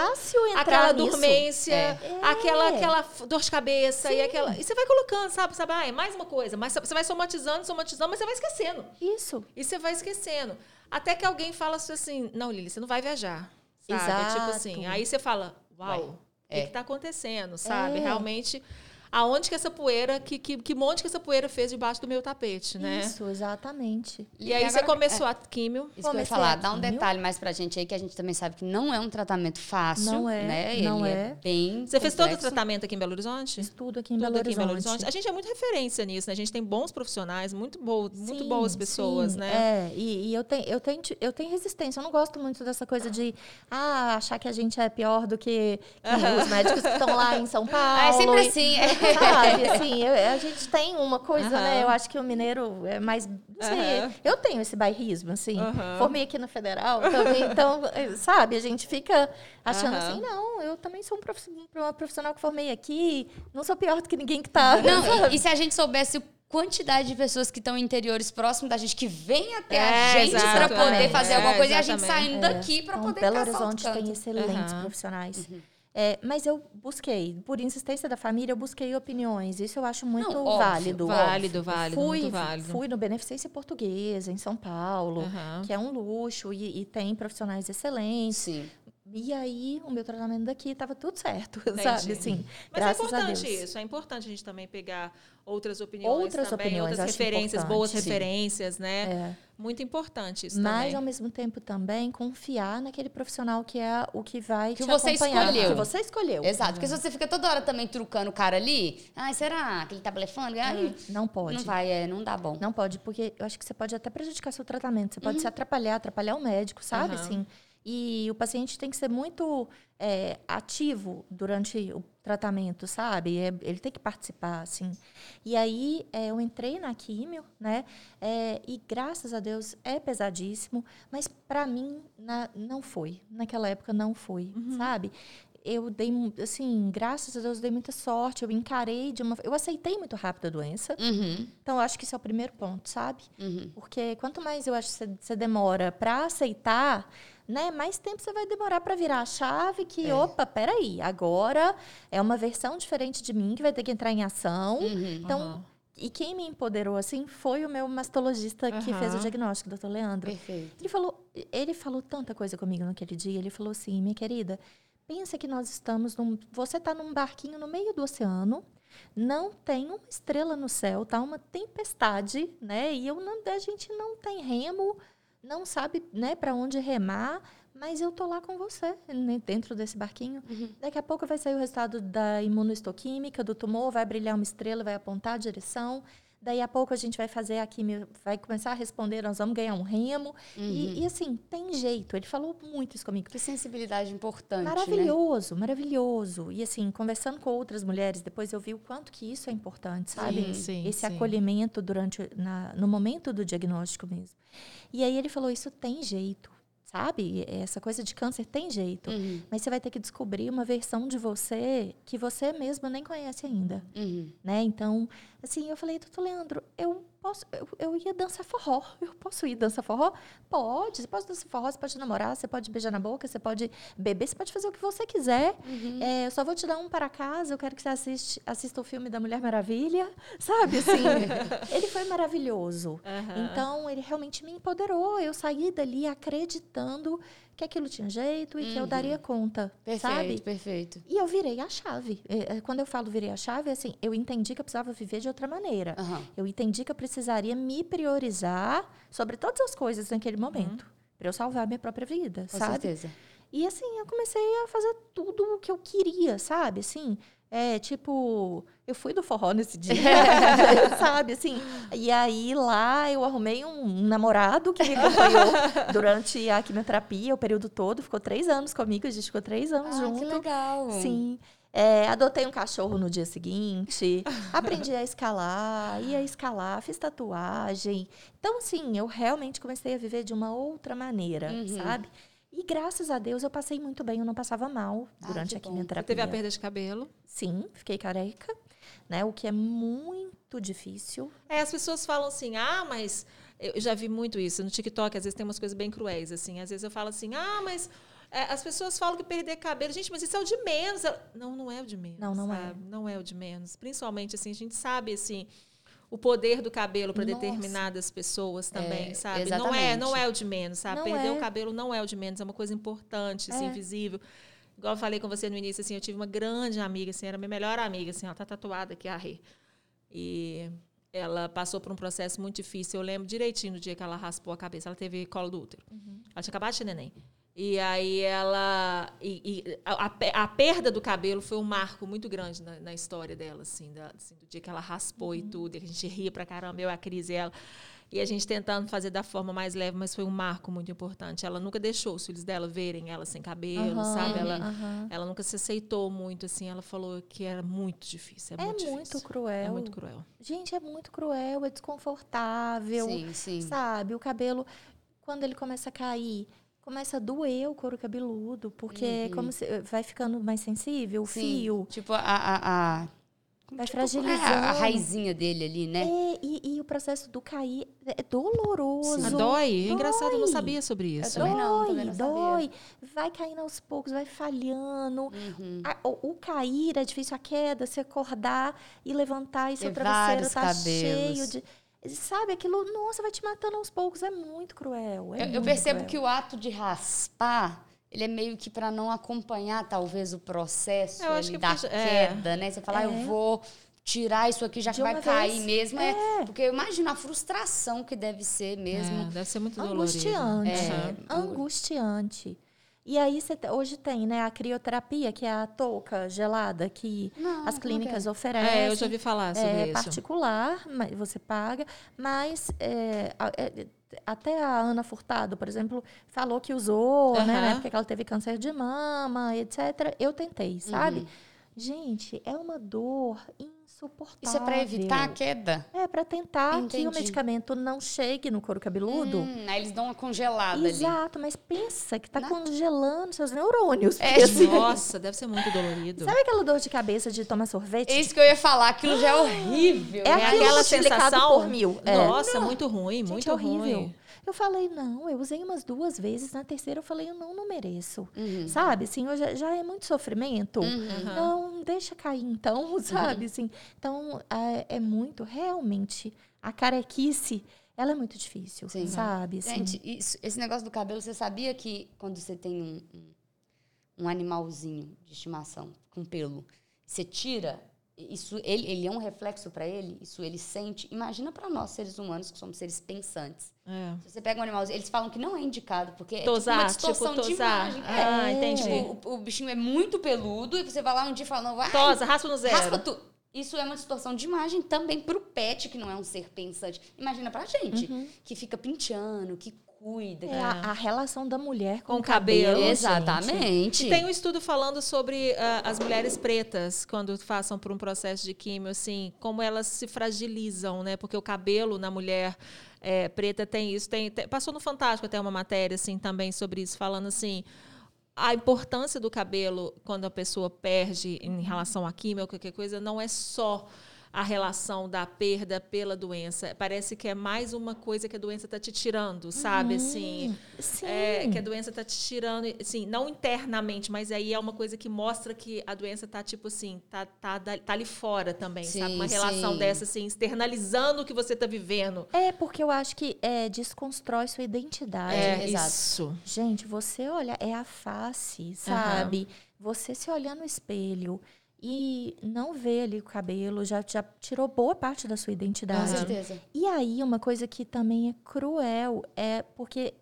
aquela dormência, É. aquela, É. aquela dor de cabeça e aquela. E você vai colocando, sabe? sabe? Ah, é mais uma coisa. Mas você vai somatizando, somatizando, mas você vai esquecendo. Isso. E você vai esquecendo. Até que alguém fala assim, não, Lili, você não vai viajar. Sabe? É Tipo Exato. assim. Aí você fala, uau, o É. que está acontecendo, sabe? É. Realmente, aonde que essa poeira, que, que, que monte que essa poeira fez debaixo do meu tapete, né? Isso, exatamente. E aí E você agora- começou a químio. Isso que eu ia Comecei falar, dá um detalhe mais pra gente aí, que a gente também sabe que não é um tratamento fácil. Não é, né? não Ele é. bem. Você fez todo o complexo. tratamento aqui em Belo Horizonte? Fiz tudo aqui em, Tudo Belo, aqui em Horizonte. Belo Horizonte. A gente é muito referência nisso, né? A gente tem bons profissionais, muito, bo muito Sim, boas pessoas, sim, né? É, e, e eu, tenho, eu, tenho, eu tenho resistência. Eu não gosto muito dessa coisa de ah, achar que a gente é pior do que, que os médicos que estão lá em São Paulo. Ah, é sempre assim. é. Sabe, assim, eu- a gente tem uma coisa, né? Eu acho que o mineiro é mais. Não sei. Eu tenho esse bairrismo, assim. Formei aqui na Federal também. Então, eh, sabe, a gente fica achando assim, não, eu também sou um profissional que formei aqui, não sou pior do que ninguém que tá. Não, e, e se a gente soubesse a quantidade de pessoas que estão em interiores próximos da gente, que vem até É, a gente para poder é, fazer é, alguma coisa, e a gente exatamente. saindo É. daqui para Então, poder Belo Horizonte tem excelentes Aham. profissionais. É, mas eu busquei, por insistência da família, eu busquei opiniões. Isso eu acho muito Não, óbvio, válido. Válido, válido, fui, muito válido. Fui no Beneficência Portuguesa, em São Paulo, Aham. que é um luxo e, e tem profissionais excelentes. Sim. E aí, o meu tratamento daqui estava tudo certo, Entendi. sabe? Assim, Mas é importante isso, é importante a gente também pegar outras opiniões Outras também, opiniões, outras referências, boas Sim. referências, né? É. Muito importante isso Mas, também. ao mesmo tempo, também confiar naquele profissional que é o que vai Que te você acompanhar. escolheu. Que você escolheu. Exato, porque se você fica toda hora também trucando o cara ali, ai, será que ele tá blefando? Ai, Não pode. não vai, é, não dá bom. Não pode, porque eu acho que você pode até prejudicar seu tratamento. Você pode se atrapalhar, atrapalhar o médico, sabe? Aham. Assim, e o paciente tem que ser muito é, ativo durante o tratamento, sabe? É, ele tem que participar, assim. E aí é, eu entrei na químio, né? É, e graças a Deus é pesadíssimo, mas para mim na- não foi. Naquela época não foi, sabe? Eu dei, assim, graças a Deus, dei muita sorte. Eu encarei de uma. Eu aceitei muito rápido a doença. Uhum, Então, eu acho que esse é o primeiro ponto, sabe? uhum. Porque quanto mais eu acho que você demora para aceitar, né, mais tempo você vai demorar para virar a chave que, É. opa, peraí, agora é uma versão diferente de mim que vai ter que entrar em ação. Uhum. Então, Aham. e quem me empoderou assim foi o meu mastologista que fez o diagnóstico, doutor Leandro. Perfeito. Ele falou, ele falou tanta coisa comigo naquele dia. Ele falou assim, minha querida, pensa que nós estamos num, você está num barquinho no meio do oceano, não tem uma estrela no céu, tá uma tempestade, né? E eu não, a gente não tem remo, não sabe, né, para onde remar. Mas eu tô lá com você, né, dentro desse barquinho. Daqui a pouco vai sair o resultado da imunohistoquímica, do tumor, vai brilhar uma estrela, vai apontar a direção. Daí a pouco a gente vai fazer a química, vai começar a responder, nós vamos ganhar um remo. Uhum. E, e, assim, tem jeito. Ele falou muito isso comigo. Que sensibilidade importante. né? Maravilhoso, né? maravilhoso. E assim, conversando com outras mulheres, depois eu vi o quanto que isso é importante, sabe? Sim, sim, Esse sim. acolhimento durante na, no momento do diagnóstico mesmo. E aí ele falou: isso tem jeito. Sabe? Essa coisa de câncer tem jeito. Uhum. Mas você vai ter que descobrir uma versão de você que você mesma nem conhece ainda. Uhum. Né? Então, assim, eu falei, doutor Leandro, eu posso, eu, eu ia dançar forró. Eu posso ir dançar forró? Pode. Você pode dançar forró, você pode namorar, você pode beijar na boca, você pode beber, você pode fazer o que você quiser. Uhum. É, eu só vou te dar um para casa, eu quero que você assiste, assista o filme da Mulher Maravilha. Sabe, assim? ele foi maravilhoso. Aham. Então, ele realmente me empoderou. Eu saí dali acreditando que aquilo tinha jeito e que eu daria conta, Perfeito, sabe? perfeito. E eu virei a chave. É, é, Quando eu falo virei a chave, é assim, eu entendi que eu precisava viver de outra maneira. Aham. Eu entendi que eu precisaria me priorizar sobre todas as coisas naquele momento. Para eu salvar minha própria vida, Com sabe? certeza. E assim, eu comecei a fazer tudo o que eu queria, sabe? Assim, é tipo, eu fui do forró nesse dia, sabe? Assim, e aí lá eu arrumei um, um namorado que me acompanhou durante a quimioterapia, o período todo, ficou três anos comigo, a gente ficou três anos Ah, junto. que legal. Sim. É, adotei um cachorro no dia seguinte, aprendi a escalar, ia escalar, fiz tatuagem. Então, assim, eu realmente comecei a viver de uma outra maneira, Uhum. sabe? E graças a Deus eu passei muito bem, eu não passava mal Ah, durante que a bom. Você quimioterapia. teve a perda de cabelo. Sim, fiquei careca, né? O que é muito difícil. É, as pessoas falam assim, ah, mas eu já vi muito isso no TikTok, às vezes tem umas coisas bem cruéis, assim. Às vezes eu falo assim, ah, mas é, as pessoas falam que perder cabelo, gente, mas isso é o de menos. Não, não é o de menos. Não, não é. sabe? Não é o de menos. Principalmente, assim, a gente sabe, assim, o poder do cabelo para determinadas pessoas também, É, sabe? Não é, exatamente. não é o de menos, sabe? Não Perder é. o cabelo não é o de menos, é uma coisa importante, assim, É. visível. Igual eu falei com você no início, assim, eu tive uma grande amiga, assim, era minha melhor amiga, assim, ela tá tatuada aqui, a Rê. E ela passou por um processo muito difícil. Eu lembro direitinho do dia que ela raspou a cabeça. Ela teve colo do útero. Ela tinha acabado de ter neném. E aí ela. E, e a, a pe- a perda do cabelo foi um marco muito grande na, na história dela, assim, da- assim, do dia que ela raspou e tudo. E a gente ria pra caramba, eu, a Cris e ela. E a gente tentando fazer da forma mais leve, mas foi um marco muito importante. Ela nunca deixou os filhos dela verem ela sem cabelo, Aham, sabe? Ela, aham. ela nunca se aceitou muito, assim. Ela falou que era muito difícil. É, É muito, muito difícil. cruel. É muito cruel. Gente, é muito cruel, é desconfortável. Sim, sim. Sabe? O cabelo, quando ele começa a cair, começa a doer o couro cabeludo, porque é como se vai ficando mais sensível, o Sim. fio. Tipo, a. a, a Vai tipo, é, fragilizando. a, a raizinha dele ali, né? É, e, e o processo do cair é doloroso. Ah, dói? É engraçado, eu não Dói. sabia sobre isso. também não, Dói, não dói. Vai caindo aos poucos, vai falhando. Uhum. A- o, o cair é difícil, a queda, se acordar e levantar e seu Ter travesseiro tá cabelos. cheio de. Sabe, aquilo, nossa, vai te matando aos poucos. É muito cruel. É Eu, eu muito percebo cruel. que o ato de raspar, ele é meio que para não acompanhar, talvez, o processo Eu acho ali que da porque- é. queda, né? Você fala, ah, eu É. vou tirar isso aqui, já que vai uma cair vez. mesmo. É. Porque eu imagino a frustração que deve ser mesmo. É, deve ser muito dolorido. Angustiante. É. Angustiante. E aí, você hoje tem, né, a crioterapia, que é a touca gelada que Não, as clínicas é? oferecem. É, eu já ouvi falar sobre é isso. particular, mas você paga, mas é, é, até a Ana Furtado, por exemplo, falou que usou, né, na Aham. época que ela teve câncer de mama, etc. Eu tentei, sabe? Uhum. Gente, é uma dor insuportável. Isso é para evitar a queda? É, para tentar que Entendi. o medicamento não chegue no couro cabeludo. Hum, aí eles dão uma congelada ali. Exato, mas pensa que tá Na- congelando seus neurônios. É, assim, Nossa, deve ser muito dolorido. Sabe aquela dor de cabeça de tomar sorvete? É isso que eu ia falar, aquilo já é horrível. É É né? aquela sensação. por mil. É. Nossa, muito ruim, Gente, muito é horrível. ruim. Eu falei, não, eu usei umas duas vezes, na terceira eu falei, eu não, não mereço. Uhum. Sabe, assim, eu já, já é muito sofrimento. Uhum. Não, deixa cair então, sabe, assim. Então, é, é muito, realmente, a carequice, ela é muito difícil, Sim. sabe? Assim. Gente, isso- esse negócio do cabelo, você sabia que quando você tem um, um, um animalzinho de estimação com pelo, você tira, isso ele, ele é um reflexo para ele, isso ele sente. Imagina para nós, seres humanos, que somos seres pensantes. É. Se você pega um animalzinho, eles falam que não é indicado, porque é Tosar, tipo uma distorção tipo de imagem. Ah, é. entendi. Tipo, o, o bichinho é muito peludo e você vai lá um dia e fala, não, Tosa, raspa no zero. raspa tu. isso é uma distorção de imagem também pro pet, que não é um ser pensante. Imagina pra gente, Uhum. que fica pinchando, que cuida. É a, a relação da mulher com, Com o cabelo. cabelo. Exatamente. E tem um estudo falando sobre ah, as mulheres pretas, quando passam por um processo de químio, assim, como elas se fragilizam, né? Porque o cabelo na mulher eh, preta tem isso. Tem, tem- passou no Fantástico até uma matéria, assim, também sobre isso, falando assim. A importância do cabelo quando a pessoa perde em relação à química ou qualquer coisa não é só a relação da perda pela doença. Parece que é mais uma coisa que a doença está te tirando, sabe? Assim, Sim. é, que a doença tá te tirando, assim, não internamente, mas aí é uma coisa que mostra que a doença tá, tipo assim, tá, tá, tá ali fora também, Sim, sabe? Uma relação sim. dessa, assim, externalizando o que você tá vivendo. É, porque eu acho que é, desconstrói sua identidade. É, exato. isso. Gente, você olha, é a face, sabe? Você se olhar no espelho e não vê ali o cabelo, já, já tirou boa parte da sua Com identidade. certeza. E aí, uma coisa que também é cruel é porque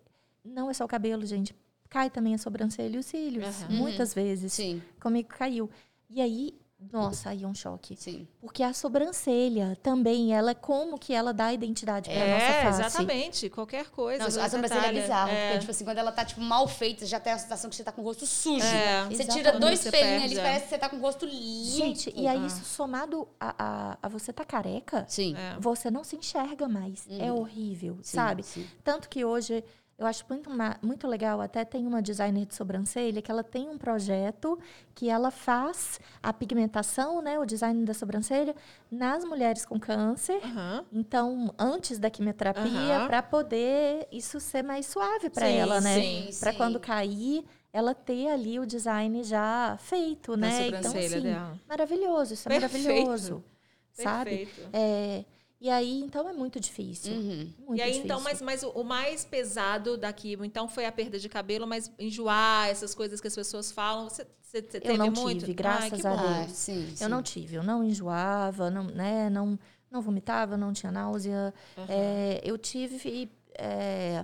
não é só o cabelo, gente. Cai também a sobrancelha e os cílios. Aham. Muitas vezes. Sim, Comigo caiu. E aí, nossa, aí é um choque. sim. Porque a sobrancelha também, ela é como que ela dá identidade pra É, nossa face. exatamente. Qualquer coisa. Não, a sobrancelha é bizarro. É. Porque, tipo assim, quando ela tá, tipo, mal feita, já tem a sensação que você tá com o rosto sujo. É. Você Exatamente. tira dois pelinhos ali, é. parece que você tá com o rosto limpo. Gente, e aí Ah. isso somado a, a, a você tá careca, Sim. É. você não se enxerga mais. É horrível, Sim, sabe? sim. Tanto que hoje eu acho muito, muito legal, até tem uma designer de sobrancelha que ela tem um projeto que ela faz a pigmentação, né, o design da sobrancelha nas mulheres com câncer. Aham. Então, antes da quimioterapia, Aham. para poder isso ser mais suave para ela, né? Para quando cair, ela ter ali o design já feito, Da né? Então, sobrancelha assim, dela. maravilhoso, isso é Perfeito. maravilhoso, sabe? Perfeito. É, e aí, então, é muito difícil. Uhum. Muito e aí, difícil. então, mas, mas o, mais pesado da quimio, então, foi a perda de cabelo, mas enjoar, essas coisas que as pessoas falam. Você, você, teve não muito? tive, graças Ai, a. Deus. Ah, sim, sim. Eu não tive, eu não enjoava, não, né, não, não vomitava, não tinha náusea. É, eu tive. é,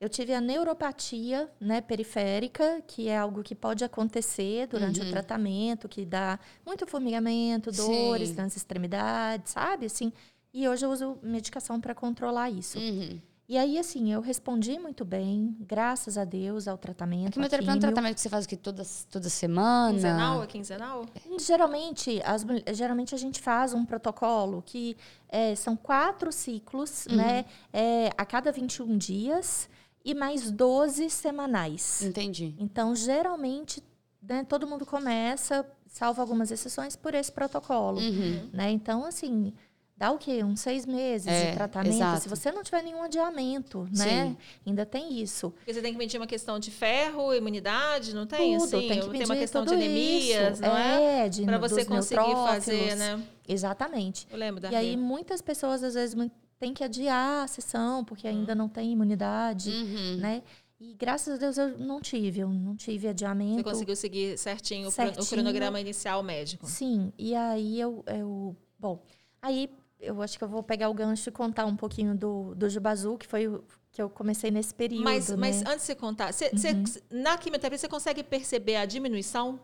eu tive a neuropatia né, periférica, que é algo que pode acontecer durante o tratamento, que dá muito formigamento, dores Sim. nas extremidades, sabe? Assim, e hoje eu uso medicação para controlar isso. Uhum. E aí, assim, eu respondi muito bem, graças a Deus, ao tratamento. A à quimioterapia é um tratamento que você faz o quê? Toda, toda semana? Quinzenal? É quinzenal? Geralmente, as geralmente a gente faz um protocolo que é, são quatro ciclos, Uhum. né? É, a cada 21 dias e mais 12 semanais. Entendi. Então, geralmente, né, todo mundo começa, salvo algumas exceções, por esse protocolo. Uhum. Né? Então, assim, dá o quê? Uns seis meses É, de tratamento. exato. Se você não tiver nenhum adiamento, né? Sim. Ainda tem isso. Porque você tem que medir uma questão de ferro, imunidade, não tem? Tudo, assim? tem que medir uma questão de anemias, isso. não é? É, de, Para você conseguir fazer, né? Exatamente. Eu lembro da E aí, muitas pessoas, às vezes, têm que adiar a sessão, porque ainda não tem imunidade, Uhum. né? E graças a Deus eu não tive, eu não tive adiamento. Você conseguiu seguir certinho, o cron- o Certinho. cronograma inicial médico. Sim, e aí eu, eu. Bom, aí eu acho que eu vou pegar o gancho e contar um pouquinho do, do Jubazu, que foi o que eu comecei nesse período. Mas, né? mas antes de você contar, você- você- Uhum. na quimioterapia você consegue perceber a diminuição?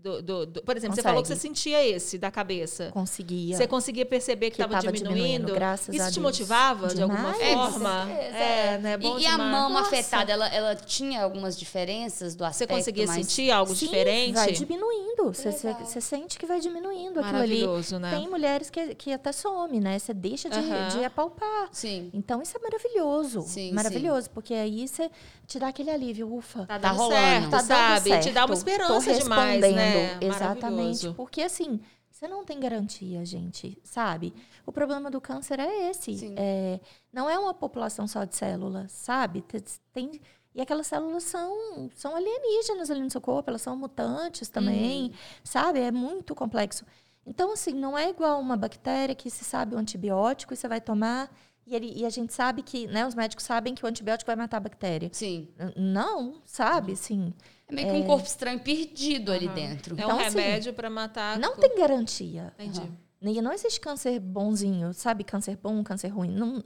Do, do- do- por exemplo, você Consegue. falou que você sentia esse da cabeça. conseguia. Você conseguia perceber que estava tava diminuindo? diminuindo, graças Isso a te Deus. motivava de alguma Demais. É, forma? certeza, É, né? Bom e, e a demais. mama Nossa. afetada, ela, ela tinha algumas diferenças do Você aspecto conseguia mais... sentir algo Sim, diferente? Vai diminuindo. Você, você, você sente que vai diminuindo aquilo ali. Maravilhoso, né? Tem mulheres que, que até some, né? Você deixa de, de apalpar. Sim. Então, isso é maravilhoso. Sim, maravilhoso, porque aí você te dá aquele alívio, ufa. Tá Tá dando rolando. certo, tá dando sabe? certo. Te dá uma esperança demais, né? Respondendo. Exatamente. Porque assim, você não tem garantia, gente, sabe? O problema do câncer é esse. Sim. É, não é uma população só de células, sabe? Te- Tem, e aquelas células são, são alienígenas ali no seu corpo, elas são mutantes também, Uhum. sabe? É muito complexo. Então, assim, não é igual uma bactéria que se sabe o antibiótico e você vai tomar. E, ele- e a gente sabe que, né? Os médicos sabem que o antibiótico vai matar a bactéria. Sim. Não, sabe? Assim, É meio que um corpo estranho perdido ali dentro. É Então, um assim, remédio pra matar. não tem garantia. Entendi. E não existe câncer bonzinho, sabe? Câncer bom, câncer ruim. Não,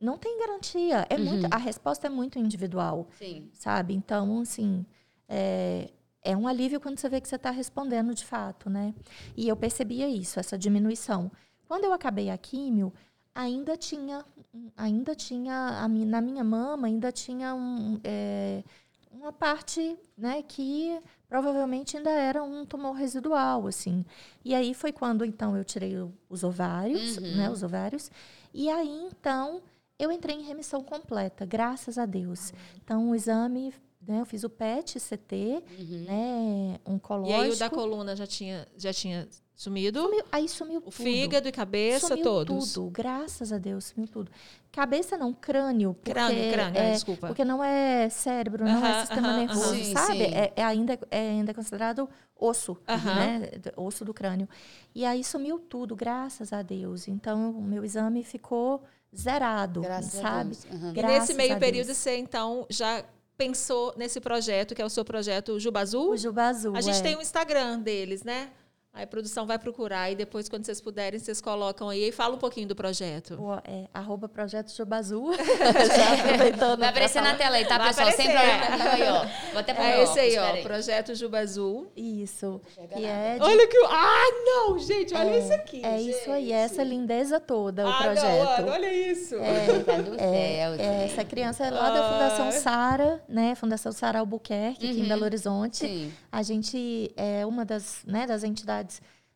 não tem garantia. É muito, a resposta é muito individual, Sim. sabe? Então, assim, é, é um alívio quando você vê que você está respondendo de fato, né? E eu percebia isso, essa diminuição. Quando eu acabei a químio, ainda tinha, ainda tinha a, na minha mama ainda tinha um, é, uma parte, né, que provavelmente ainda era um tumor residual, assim. E aí foi quando então eu tirei os ovários, uhum. né, os ovários. E aí então eu entrei em remissão completa, graças a Deus. Então o exame né? Eu fiz o PET, CT, uhum. né? Oncológico. E aí o da coluna já tinha, já tinha sumido? sumiu aí sumiu o tudo. fígado e cabeça, sumiu todos? tudo, graças a Deus, sumiu tudo. Cabeça não, crânio. Porque crânio, crânio, é, desculpa. Porque não é cérebro, não uh -huh, é sistema uh -huh, nervoso, sim, sabe? Sim. É, é, ainda, é ainda considerado osso, uh -huh. né? Osso do crânio. E aí sumiu tudo, graças a Deus. Então, o meu exame ficou zerado, graças sabe? E nesse meio período, você, então, já pensou nesse projeto, que é o seu projeto Juba Azul? O Juba Azul, A gente é. tem um Instagram deles, né? Aí a produção vai procurar e depois, quando vocês puderem, vocês colocam aí e fala um pouquinho do projeto. O, é, arroba Projeto Jubazul. vai aparecer na tela aí, tá, vai pessoal? Sempre olhando aí, ó. Vou até pôr É esse aí, ó. Projeto Jubazul. Isso. Que é de... Olha que... Ah, não, gente, olha é, isso aqui. É gente. isso aí, essa lindeza toda, o ah, projeto. Não, olha isso. É, tá do céu, é, essa criança é lá da Fundação Sara, né? Fundação Sara Albuquerque, uhum. aqui em uhum. Belo Horizonte. Sim. A gente é uma das, né, das entidades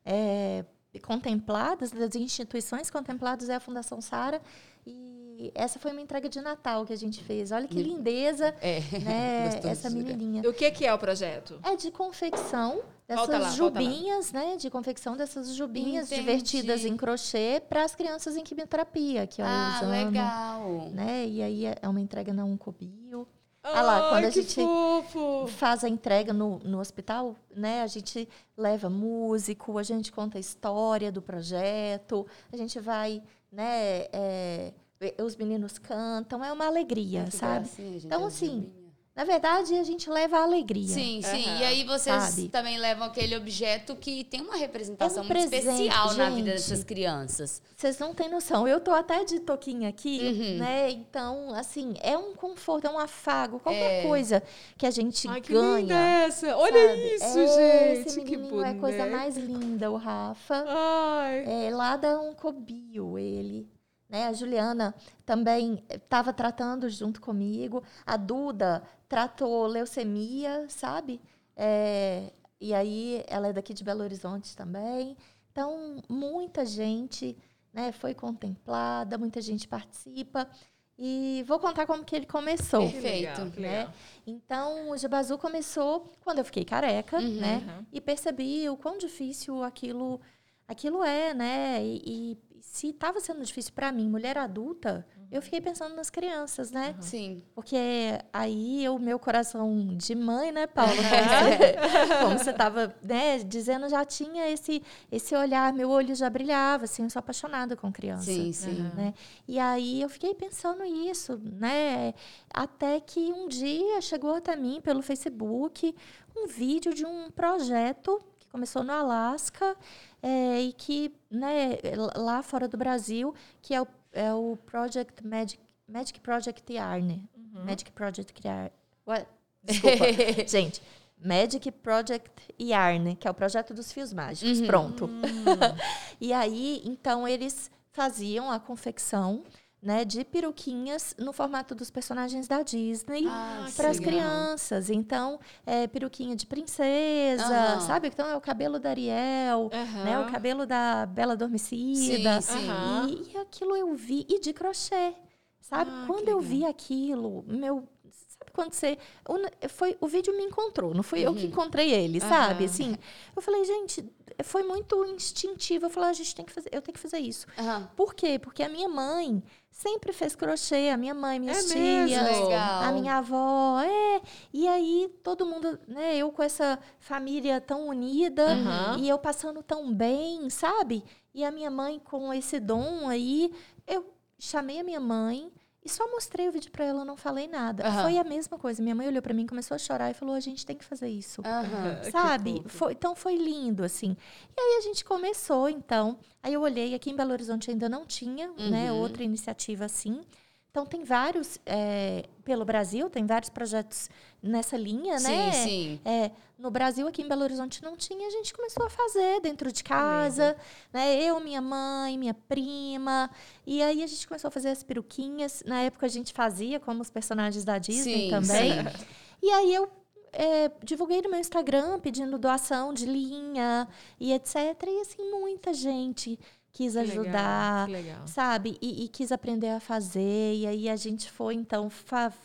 é, contempladas, das instituições contempladas é a Fundação Sara. E essa foi uma entrega de Natal que a gente fez. Olha que lindeza, é, né? essa menininha. E o que, que é o projeto? É de confecção dessas lá, jubinhas, né? De confecção dessas jubinhas Entendi. divertidas em crochê para as crianças em quimioterapia, que é ah, usando, legal. Né? E aí é uma entrega na Uncobio. Ah lá, quando a gente fofo. faz a entrega no, no hospital, né? A gente leva músico, a gente conta a história do projeto, a gente vai, né? É, os meninos cantam, é uma alegria, que sabe? gracinha, gente, então, é assim. Na verdade, a gente leva a alegria. Sim, sim. Aham. E aí vocês Sabe? também levam aquele objeto que tem uma representação É um muito presente, especial na vida gente. dessas crianças. Vocês não têm noção. Eu tô até de toquinha aqui, Uhum. né? Então, assim, é um conforto, é um afago, qualquer É. coisa que a gente Ai, que ganha. linda essa. Olha sabe? isso, É, gente. Esse que menininho é a coisa mais linda, o Rafa. Ai. É, lá da Uncobio, ele. Né? A Juliana também estava tratando junto comigo. A Duda tratou leucemia, sabe? É, e aí ela é daqui de Belo Horizonte também. Então, muita gente né, foi contemplada, muita gente participa. E vou contar como que ele começou. Perfeito. legal, né? Então, o Jabazu começou quando eu fiquei careca, Uhum. né? Uhum. E percebi o quão difícil aquilo, aquilo é, né? E, e se estava sendo difícil para mim, mulher adulta, eu fiquei pensando nas crianças, né? Sim. Porque aí o meu coração de mãe, né, Paula? Como você, como você estava né, dizendo, já tinha esse, esse olhar, meu olho já brilhava, assim, eu sou apaixonada com criança Sim, sim. Aham. né? E aí eu fiquei pensando isso, né? Até que um dia chegou até mim pelo Facebook um vídeo de um projeto começou no Alasca é, e que, né, lá fora do Brasil, que é o, é o Project Magic, Magic Project Yarn. Magic Project Yarn. What? Desculpa, gente. Magic Project Yarn, que é o projeto dos fios mágicos. Uhum. Pronto. E aí, então, eles faziam a confecção né, de peruquinhas no formato dos personagens da Disney Ah, para as crianças. Então, é peruquinha de princesa, sabe? Então, é o cabelo da Ariel, né, o cabelo da Bela Adormecida. Sim, sim. E, e aquilo eu vi, e de crochê, sabe? Ah, quando eu vi aquilo, meu. Sabe quando você. Foi, o vídeo me encontrou, não fui eu que encontrei ele, sabe? Aham. Assim, eu falei, gente, foi muito instintivo. Eu falei, a gente tem que fazer, eu tenho que fazer isso. Aham. Por quê? Porque a minha mãe sempre fez crochê, a minha mãe, minhas É tias, a minha avó, é. E aí todo mundo, né, eu com essa família tão unida Aham. e eu passando tão bem, sabe? E a minha mãe com esse dom aí, eu chamei a minha mãe e só mostrei o vídeo pra ela, não falei nada. Aham. Foi a mesma coisa. Minha mãe olhou pra mim, começou a chorar e falou: "A gente tem que fazer isso". Que Sabe? Foi, então foi lindo, assim. E aí a gente começou, então. Aí eu olhei, aqui em Belo Horizonte ainda não tinha, né? Uhum. Outra iniciativa assim. Então, tem vários, é, pelo Brasil, tem vários projetos nessa linha, né? Sim, sim. É, no Brasil, aqui em Belo Horizonte, não tinha, a gente começou a fazer dentro de casa, né? Eu, minha mãe, minha prima. E aí a gente começou a fazer as peruquinhas. Na época a gente fazia como os personagens da Disney Sim, também. sim. E aí eu é, divulguei no meu Instagram pedindo doação de linha e etc. E assim, muita gente quis Que legal, ajudar que legal. sabe? E, e quis aprender a fazer. E aí a gente foi, então,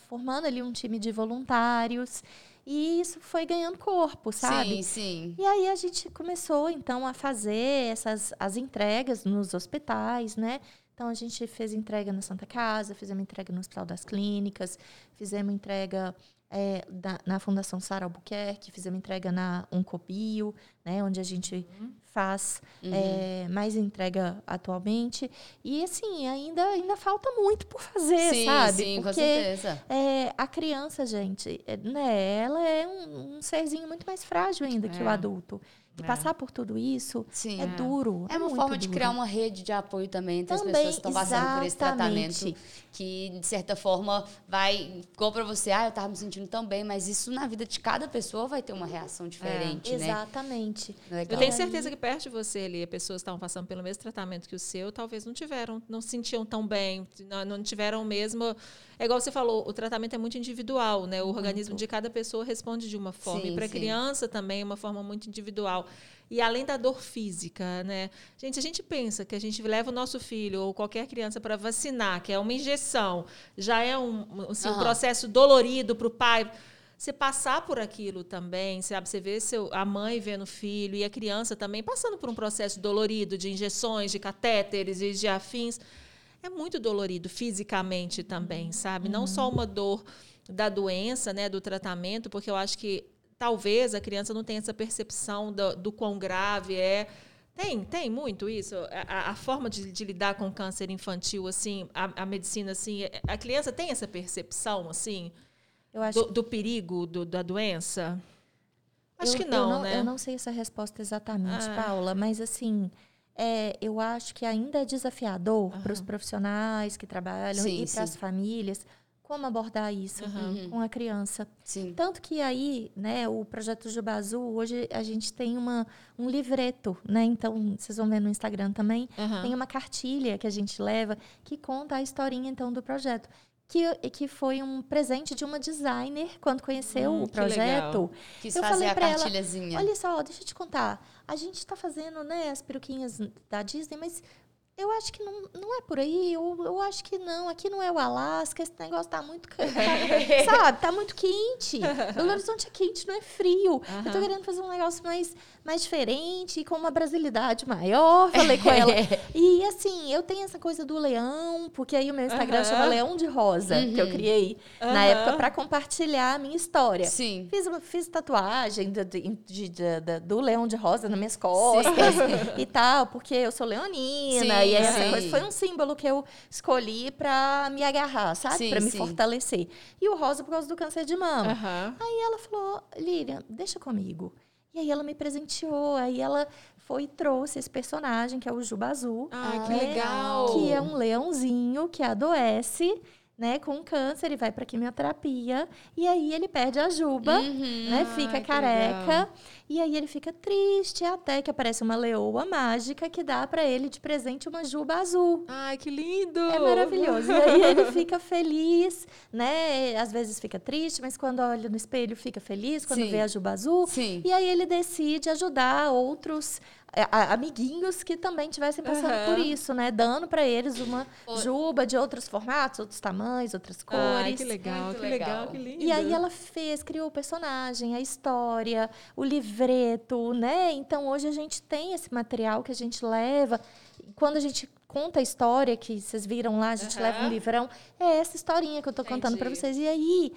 formando ali um time de voluntários. E isso foi ganhando corpo, sabe? Sim, sim. E aí a gente começou, então, a fazer essas as entregas nos hospitais, né? Então, a gente fez entrega na Santa Casa, fizemos entrega no Hospital das Clínicas, fizemos entrega é, da- na Fundação Sara Albuquerque, fizemos entrega na Uncopio, né? Onde a gente faz Uhum. é, mais entrega atualmente. E, assim, ainda, ainda falta muito por fazer, sim, sabe? sim, com Porque certeza. é, a criança, gente, é, né, ela é um, um serzinho muito mais frágil ainda que o É. adulto. E É. passar por tudo isso Sim. é, duro. É uma muito forma de duro. criar uma rede de apoio também entre Também, as pessoas que estão passando por esse tratamento. Que, de certa forma, vai. Igual pra você, ah, eu tava me sentindo tão bem, mas isso na vida de cada pessoa vai ter uma reação diferente, né? Exatamente. Legal. Eu tenho certeza que perto de você ali, pessoas que estavam passando pelo mesmo tratamento que o seu, talvez não tiveram, não se sentiam tão bem, não, não tiveram o mesmo. É igual você falou, o tratamento é muito individual, né? O organismo de cada pessoa responde de uma forma. Sim, e para criança também é uma forma muito individual. E além da dor física, né? Gente, a gente pensa que a gente leva o nosso filho ou qualquer criança para vacinar, que é uma injeção, já é um, assim, um Aham. processo dolorido para o pai. Você passar por aquilo também, sabe? Você vê seu, a mãe vendo o filho e a criança também passando por um processo dolorido de injeções, de catéteres e de afins. É muito dolorido fisicamente também, sabe? Não só uma dor da doença, né, do tratamento, porque eu acho que talvez a criança não tenha essa percepção do, do quão grave é. Tem, tem muito isso. A, a- forma de, de lidar com o câncer infantil, assim, a, a medicina, assim, a criança tem essa percepção, assim, do, do perigo do- da doença? Acho eu, que não, eu não, né? Eu não sei essa resposta exatamente, Ah. Paula, mas assim, é, eu acho que ainda é desafiador para os profissionais que trabalham Sim, e para as famílias como abordar isso Uhum. com a criança. Sim. Tanto que aí, né, o projeto Juba Azul, hoje a gente tem uma, um livreto, né? Então, vocês vão ver no Instagram também, Aham. tem uma cartilha que a gente leva que conta a historinha, então, do projeto. Que, que foi um presente de uma designer quando conheceu Hum, o que legal. projeto. Quis Eu fazer falei a pra ela. Olha só, deixa eu te contar. A gente está fazendo né, as peruquinhas da Disney, mas eu acho que não, não é por aí. Eu, eu acho que não. Aqui não é o Alasca. Esse negócio tá muito. tá- sabe? Tá muito quente. Belo Horizonte é quente, não é frio. Eu tô querendo fazer um negócio mais, mais diferente, com uma brasilidade maior. Falei com ela. E assim, eu tenho essa coisa do leão, porque aí o meu Instagram Aham. chama Leão de Rosa, que eu Uhum. criei na época para compartilhar a minha história. Sim. Fiz, uma- fiz tatuagem de- de- de- do leão de rosa nas minhas costas e tal, porque eu sou leonina. Sim, aí essa coisa foi um símbolo que eu escolhi para me agarrar, sabe? Para me sim. fortalecer. E o rosa por causa do câncer de mama. Aham. Aí ela falou, Lilian, deixa comigo. E aí ela me presenteou, aí ela foi e trouxe esse personagem, que é o Juba Azul. Ai, que né? legal. Que é um leãozinho que adoece, né, com câncer e vai para quimioterapia. E aí ele perde a juba, Uhum. né, Ai, fica que careca. E aí ele fica triste, até que aparece uma leoa mágica que dá para ele de presente uma juba azul. Ai, que lindo! É maravilhoso. E aí ele fica feliz, né? Às vezes fica triste, mas quando olha no espelho fica feliz, quando Sim. vê a juba azul. Sim. E aí ele decide ajudar outros amiguinhos que também estivessem passando Aham. por isso, né? Dando para eles uma juba de outros formatos, outros tamanhos, outras cores. Ai, que legal, Muito que legal. legal, que lindo. E aí ela fez, criou o personagem, a história, o livreto, né? Então hoje a gente tem esse material que a gente leva. Quando a gente conta a história que vocês viram lá, a gente Aham. leva um livrão, é essa historinha que eu tô contando para vocês. E aí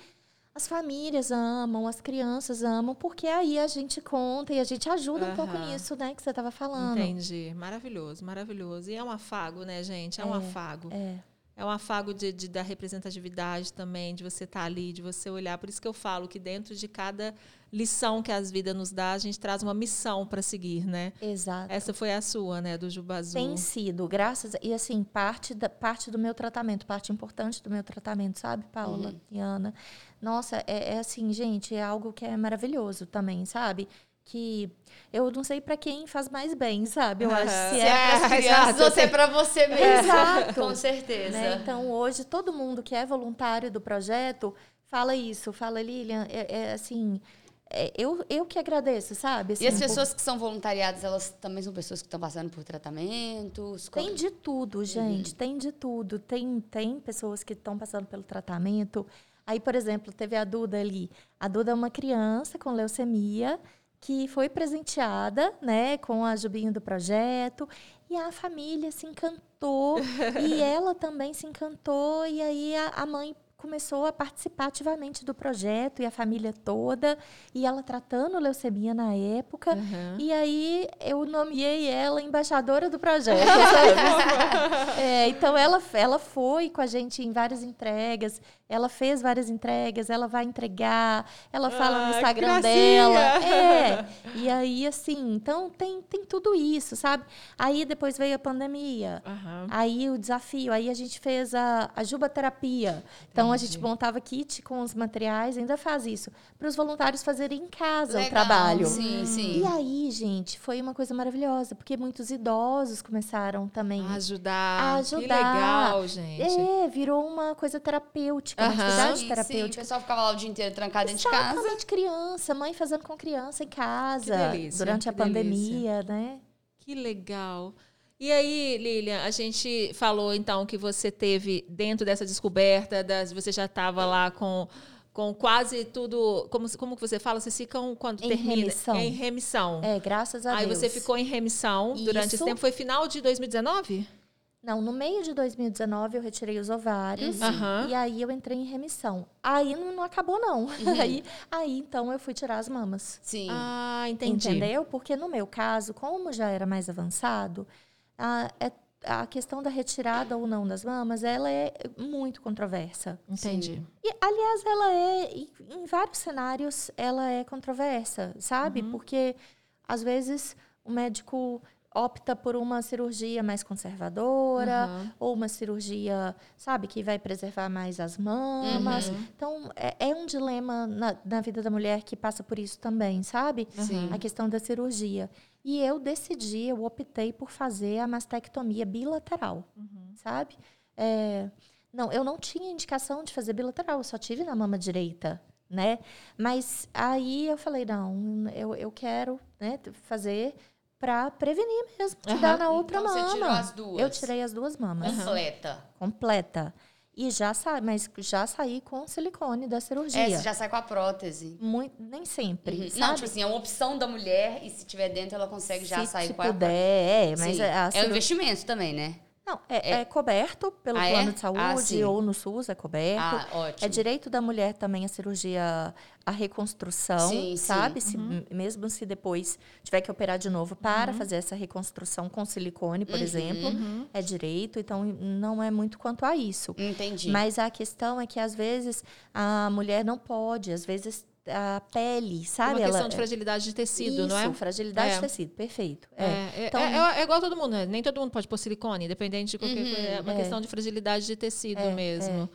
as famílias amam, as crianças amam, porque aí a gente conta e a gente ajuda um pouco nisso, né, que você tava falando. Entendi. Maravilhoso, maravilhoso. E é um afago, né, gente? É, um É, afago. É. É um afago de, de, da representatividade também, de você estar tá ali, de você olhar. Por isso que eu falo que dentro de cada lição que as vidas nos dá, a gente traz uma missão para seguir, né? Exato. Essa foi a sua, né, do Jubazu. Tem sido, graças e assim parte da parte do meu tratamento, parte importante do meu tratamento, sabe, Paula uhum. e Ana. Nossa, é, é assim, gente, é algo que é maravilhoso também, sabe? que eu não sei para quem faz mais bem, sabe? Eu acho que se é, é para crianças ou se é para você mesmo. Exato. Com certeza. Né? Então, hoje, todo mundo que é voluntário do projeto fala isso, fala, Lilian, é, é assim, é, eu, eu que agradeço, sabe? Assim, e as pessoas por... que são voluntariadas, elas também são pessoas que estão passando por tratamentos? Tem de tudo, uhum. gente, uhum. tem de tudo. Tem, tem pessoas que estão passando pelo tratamento. Aí, por exemplo, teve a Duda ali. A Duda é uma criança com leucemia que foi presenteada, né, com a Jubinho do projeto, e a família se encantou, e ela também se encantou, e aí a, a mãe começou a participar ativamente do projeto e a família toda, e ela tratando leucemia na época. Uhum. E aí eu nomeei ela embaixadora do projeto. é, então ela, ela foi com a gente em várias entregas, ela fez várias entregas, ela vai entregar, ela fala ah, no Instagram dela. É. E aí, assim, então tem, tem tudo isso, sabe? Aí depois veio a pandemia. Uhum. Aí o desafio, aí a gente fez a, a jubaterapia. Então Entendi. a gente montava kit com os materiais, ainda faz isso, para os voluntários fazerem em casa Legal. o trabalho. Sim, sim. E aí, gente, foi uma coisa maravilhosa, porque muitos idosos começaram também a ajudar. A ajudar. Que legal, gente. É, virou uma coisa terapêutica uma atividade sim, terapêutica. Sim, o pessoal ficava lá o dia inteiro trancado dentro de casa. Exatamente, criança, mãe fazendo com criança em casa. Delícia, durante a pandemia, delícia. né? Que legal. E aí, Lilian, a gente falou então que você teve dentro dessa descoberta, das, você já estava lá com, com quase tudo. Como, como que você fala? Vocês ficam quando em termina? Remissão. Em remissão. É, graças a aí Deus. Aí você ficou em remissão Isso. durante esse tempo. Foi final de 2019? Não, no meio de 2019 eu retirei os ovários uhum. e aí eu entrei em remissão. Aí não, não acabou, não. Uhum. Aí, aí então eu fui tirar as mamas. Sim. Ah, entendi. Entendeu? Porque no meu caso, como já era mais avançado, a, é, a questão da retirada ou não das mamas, ela é muito controversa. Entendi. E, aliás, ela é, em vários cenários, ela é controversa, sabe? Uhum. Porque, às vezes, o médico opta por uma cirurgia mais conservadora uhum. ou uma cirurgia, sabe, que vai preservar mais as mamas. Uhum. Então, é, é, um dilema na, na, vida da mulher que passa por isso também, sabe? Sim. A questão da cirurgia. E eu decidi, eu optei por fazer a mastectomia bilateral, uhum. sabe? É, não, eu não tinha indicação de fazer bilateral, eu só tive na mama direita, né? Mas aí eu falei, não, eu, eu quero né, fazer para prevenir mesmo, te uhum. dar na outra então, mama. Você tirou as duas? Eu tirei as duas mamas. Completa. Completa. E já sai, mas já saí com silicone da cirurgia. É, você já sai com a prótese. Muito, nem sempre. Uhum. Não, tipo assim, é uma opção da mulher e se tiver dentro ela consegue já se, sair se com puder, a prótese. É, mas a, a É um investimento também, né? Não, é, é, é coberto pelo ah, plano é? de saúde ah, ou no SUS é coberto. Ah, ótimo. É direito da mulher também a cirurgia, a reconstrução, sim, sabe? Sim. Se, uhum. Mesmo se depois tiver que operar de novo para uhum. fazer essa reconstrução com silicone, por uhum. exemplo, uhum. é direito. Então, não é muito quanto a isso. Entendi. Mas a questão é que, às vezes, a mulher não pode, às vezes a pele, sabe? Uma questão Ela, de fragilidade de tecido, isso, não é? fragilidade é. de tecido, perfeito. É. É, então, é, é, igual todo mundo, né? nem todo mundo pode pôr silicone, independente de qualquer uhum, coisa. É uma questão de fragilidade de tecido mesmo.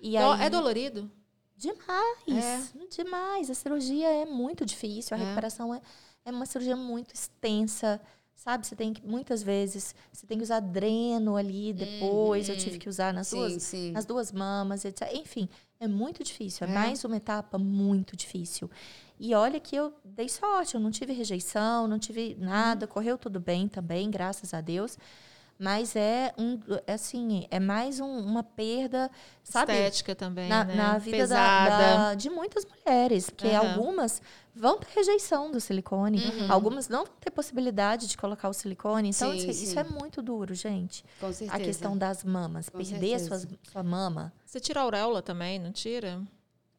E então, aí, é dolorido? Demais, demais. A cirurgia é muito difícil, a recuperação é, é uma cirurgia muito extensa sabe? Você tem que, muitas vezes, você tem que usar dreno ali depois. Uhum. Eu tive que usar nas, sim, duas, sim. nas duas mamas, etc. Enfim, é muito difícil. É, é mais uma etapa muito difícil. E olha que eu dei sorte, eu não tive rejeição, não tive nada, uhum. correu tudo bem também, graças a Deus. Mas é um, é assim, é mais um, uma perda, sabe? Estética também, na, né? na vida da, da, de muitas mulheres, porque uhum. algumas vão ter rejeição do silicone, uhum. algumas não vão ter possibilidade de colocar o silicone. Então, sim, isso, sim. isso, é muito duro, gente. Com certeza. A questão das mamas, Com perder a sua, sua mama. Você tira a auréola também, não tira?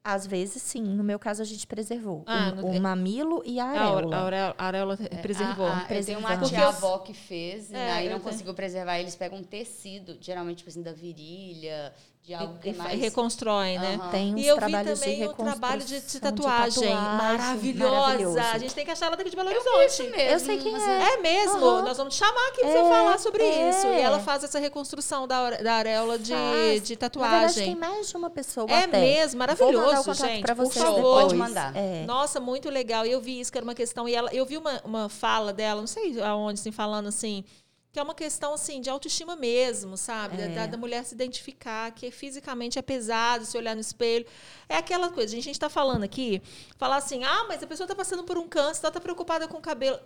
Às vezes, sim. No meu caso, a gente preservou. Ah, o, no- o mamilo e a A areola. a areola preservou. A- a- eu tenho uma tia-avó que fez, É, aí eu não tenho. conseguiu preservar. Eles pegam um tecido, geralmente, tipo assim, da virilha, de algo que E, é e fa- mais... reconstrói, né? Aham. Tem uns E eu vi também de o trabalho de, de reconstrução tatuagem, maravilhosa. maravilhoso. A gente tem que achar ela daqui de Belo Eu Horizonte. vejo mesmo, Eu sei quem é. É mesmo? Aham. Nós vamos te chamar aqui pra você É, falar sobre é. isso. E ela faz essa reconstrução da, da areola de, Faz. de Na verdade, tatuagem. tem mais de uma pessoa É até. mesmo, maravilhoso, contato gente. pra por favor. depois. Pode mandar. É. Nossa, muito legal. E eu vi isso, que era uma questão. E ela, eu vi uma, uma fala dela, não sei aonde, assim, falando assim, que é uma questão assim, de autoestima mesmo, sabe? Da- É. Da, da mulher se identificar, que fisicamente é pesado, se olhar no espelho. É aquela coisa, a gente está falando aqui, falar assim, ah, mas a pessoa está passando por um câncer, ela está preocupada com o cabelo.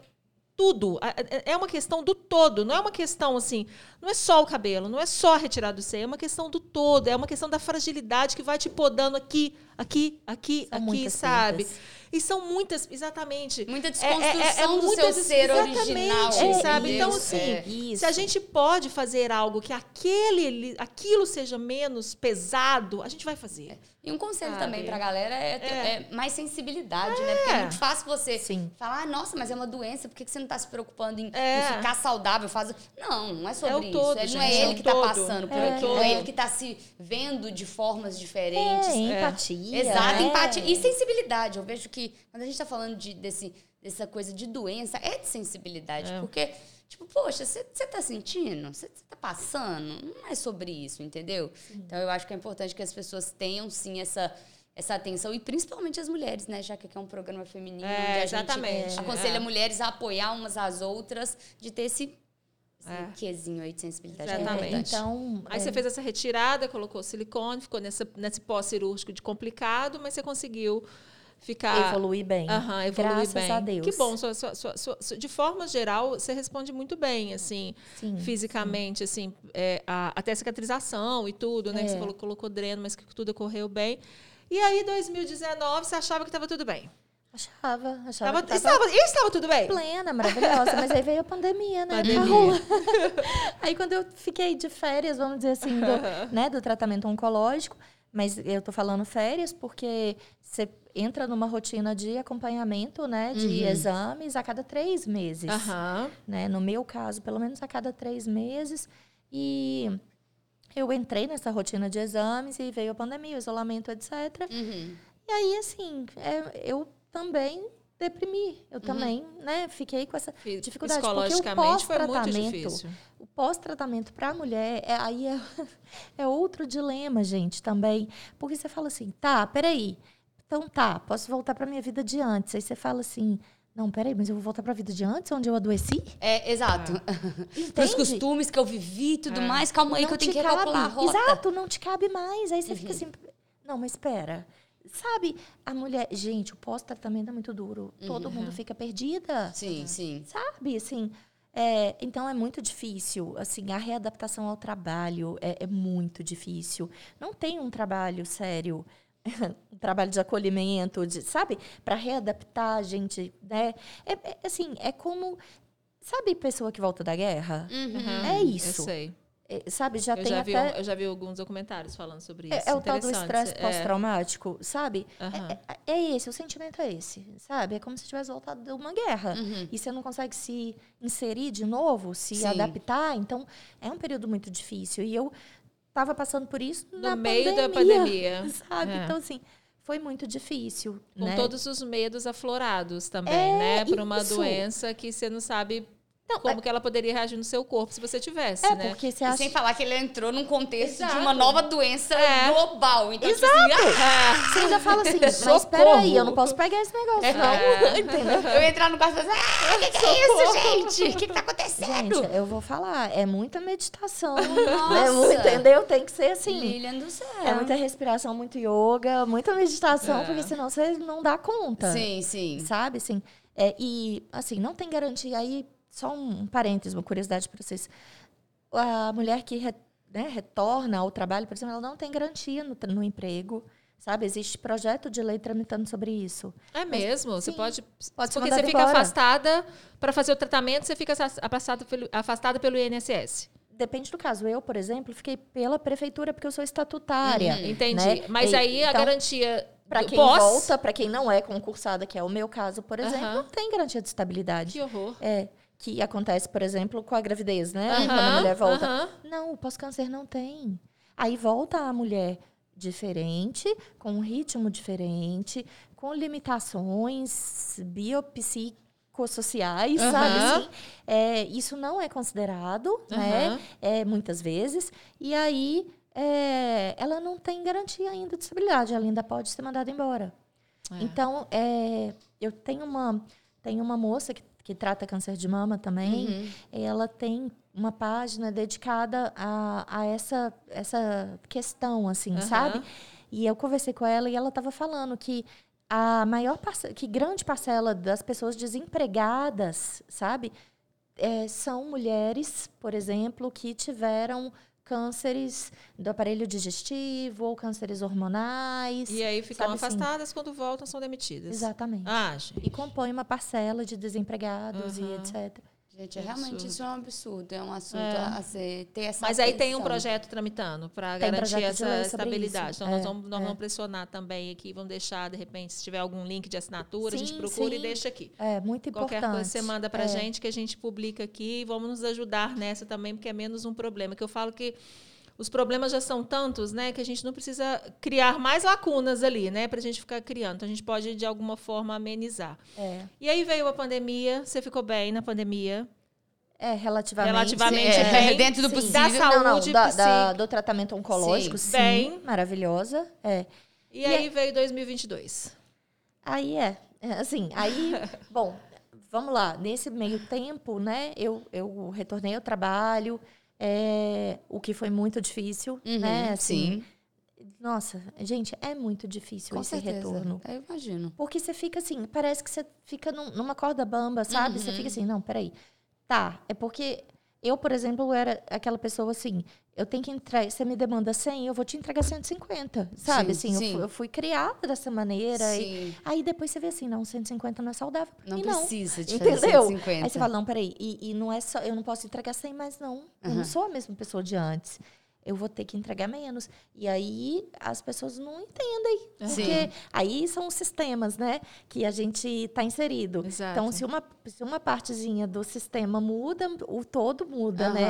Tudo. É uma questão do todo, não é uma questão assim, não é só o cabelo, não é só retirar do seio, é uma questão do todo, é uma questão da fragilidade que vai te podando aqui, aqui, aqui, São aqui, muitas sabe? perdas. E são muitas, exatamente. Muita É- é- desconstrução é do seu ser exatamente, original. é, sabe? entendeu? Então, assim, É. Isso. Se a gente pode fazer algo que aquele, aquilo seja menos pesado, a gente vai fazer. E um conselho Sabe? também pra galera é, ter- É. é mais sensibilidade, né? Porque é muito fácil você Sim. falar, ah, nossa, mas é uma doença, por que você não tá se preocupando em, É. em ficar saudável? Faz... Não, não é sobre É isso. todo, Ele não gente, é é ele que tá todo. passando por É. aquilo, É. é ele que tá se vendo de formas diferentes. É, empatia. Exato, né? empatia e sensibilidade. Eu vejo que quando a gente tá falando de, desse, dessa coisa de doença, é de sensibilidade. É. Porque, tipo, poxa, você tá sentindo? Você tá passando? Não é sobre isso, entendeu? Então eu acho que é importante que as pessoas tenham sim essa. Essa atenção, e principalmente as mulheres, né? Já que aqui é um programa feminino, É, onde a exatamente, gente aconselha é. mulheres a apoiar umas às outras, de ter esse, esse É. quezinho aí de sensibilidade. É, é Exatamente. importante. então, Aí é, você fez essa retirada, colocou silicone, ficou nessa, nesse pós-cirúrgico de complicado, mas você conseguiu ficar. evoluir bem. Aham, evoluir Graças bem. a Deus. Que bom. sua- sua- sua- de forma geral, você responde muito bem, assim, Sim, fisicamente, assim, é, a- até cicatrização e tudo, né? que É. você falou, colocou dreno, mas que tudo ocorreu bem. E aí, 2019, você achava que estava tudo bem. Achava, achava Tava, que tava estava, e estava tudo bem? plena, maravilhosa, mas aí veio a pandemia, né? Pandemia. Rolando. aí quando eu fiquei de férias, vamos dizer assim, do, né, do tratamento oncológico, mas eu tô falando férias porque você entra numa rotina de acompanhamento, né, de Uhum. exames a cada três meses, Aham. né? No meu caso, pelo menos a cada três meses e eu entrei nessa rotina de exames e veio a pandemia, o isolamento, etc. Uhum. E aí, assim, é, eu também deprimi. Eu também, né, fiquei com essa Fi- dificuldade. Porque o Psicologicamente foi muito pós-tratamento, difícil. o pós-tratamento para a mulher, é, aí é, é outro dilema, gente, também. Porque você fala assim, tá, peraí. Então tá, posso voltar para minha vida de antes. Aí você fala assim, não, peraí, mas eu vou voltar para a vida de antes, onde eu adoeci? É, exato. Entende? Pros costumes que eu vivi e tudo É. mais, calma aí Não que eu tenho te que recalcular a cabe. rota. Exato, não te cabe mais. Aí você fica Uhum. assim, não, mas espera. Sabe, a mulher, gente, o pós-tratamento é muito duro. Todo Uhum. mundo fica perdida. Sim, sim. Sabe, assim, é, então é muito difícil, assim, a readaptação ao trabalho é, é muito difícil. Não tem um trabalho sério, um trabalho de acolhimento, de, sabe, para readaptar a gente, né? É, é, assim, é como, sabe, pessoa que volta da guerra, Uhum. É isso. Eu sei. É, sabe, já eu, tem já vi, até um- eu já vi alguns documentários falando sobre isso. é, é o tal do estresse É. pós-traumático, sabe? É, é, é esse, o sentimento é esse, sabe? É como se tivesse voltado de uma guerra. Uhum. E você não consegue se inserir de novo, se Sim. adaptar. Então, é um período muito difícil. E eu estava passando por isso No na meio da pandemia, pandemia. Sabe? É. Então, assim, foi muito difícil. Com né? todos os medos aflorados também, É, né? Para uma doença que você não sabe Não, como que ela poderia reagir no seu corpo se você tivesse, É, né? porque você E acha. sem falar que ele entrou num contexto Exato. de uma nova doença É. global. Então, tipo assim, Você ainda fala assim, mas Socorro. peraí, eu não posso pegar esse negócio, É. não. Entendeu? ah, eu ia entrar no quarto e falar assim, ah, o que, que é isso, gente? O que, que tá acontecendo? Gente, eu vou falar, é muita meditação. Nossa. É muito, entendeu? Tem que ser assim. Lilian do céu. É muita respiração, muito yoga, muita meditação, É. porque senão você não dá conta. Sim, sim. Sabe, assim? É, e, assim, não tem garantia. Aí, só um parênteses, uma curiosidade para vocês. A mulher que re- né, retorna ao trabalho, por exemplo, ela não tem garantia no, no emprego. Sabe, existe projeto de lei tramitando sobre isso. É mesmo? Você sim, pode. pode porque você fica embora. afastada para fazer o tratamento, você fica afastada pelo, afastada pelo INSS. Depende do caso. Eu, por exemplo, fiquei pela prefeitura porque eu sou estatutária. Uhum. Entendi. Né? Mas E- aí a então- garantia Para quem Pós? volta, para quem não é concursada, que é o meu caso, por exemplo, Aham. não tem garantia de estabilidade. Que horror. É, que acontece, por exemplo, com a gravidez, né? Quando a mulher volta. Não, o pós-câncer não tem. Aí volta a mulher diferente, com um ritmo diferente, com limitações biopsicossociais, Aham. sabe assim? É, isso não é considerado, né? É, muitas vezes. E aí é, ela não tem garantia ainda de estabilidade, ela ainda pode ser mandada embora. É. Então, é, eu tenho uma, tenho uma moça que, que trata câncer de mama também. Uhum. Ela tem uma página dedicada a, a essa, essa questão, assim, Aham. sabe? E eu conversei com ela e ela estava falando que a maior parcela, que grande parcela das pessoas desempregadas, sabe, é, são mulheres, por exemplo, que tiveram cânceres do aparelho digestivo ou cânceres hormonais. E aí ficam assim? afastadas, quando voltam são demitidas. Exatamente. Ah, gente. E compõe uma parcela de desempregados e Aham. etc. Gente, é realmente Absurdo. isso é um absurdo. É um assunto É. a ser, ter essa Mas aí tem um projeto tramitando para garantir essa estabilidade. isso. Então, nós, É, vamos, nós é. vamos pressionar também aqui, vamos deixar, de repente, se tiver algum link de assinatura, a gente Sim, procura e sim. deixa aqui. É muito importante. Qualquer coisa você manda para a É. gente que a gente publica aqui e vamos nos ajudar nessa também, porque é menos um problema. Que eu falo que os problemas já são tantos, né, que a gente não precisa criar mais lacunas ali, né, para a gente ficar criando. Então a gente pode de alguma forma amenizar. É, E aí veio a pandemia, você ficou bem na pandemia? é relativamente. Relativamente É, bem. dentro do Sim. possível. Da Não, não, saúde, da- da- do tratamento oncológico, Sim. sim, Bem. maravilhosa. É. E E aí veio 2022. Aí é, é, assim, aí, bom, vamos lá, nesse meio tempo, né, eu, eu retornei ao trabalho, é, o que foi muito difícil, Uhum, né, assim, sim, nossa, gente, é muito difícil com esse certeza. retorno. Eu imagino. Porque você fica assim, parece que você fica num- numa corda bamba, sabe? Você Uhum. fica assim, não, peraí. Tá, é porque eu, por exemplo, era aquela pessoa assim, eu tenho que entrar, você me demanda 100, eu vou te entregar 150, sabe? Sim, assim, eu sim. fui, eu fui criada dessa maneira. E, aí depois você vê assim, não, 150 não é saudável. Não e precisa de fazer Entendeu? 150. Aí você fala, não, peraí, e, e não é só, eu não posso entregar 100 mais não. Eu Aham. não sou a mesma pessoa de antes. Eu vou ter que entregar menos. E aí as pessoas não entendem. Sim. Porque aí são os sistemas, né? Que a gente está inserido. Exato. Então, se uma, se uma partezinha do sistema muda, o todo muda, né?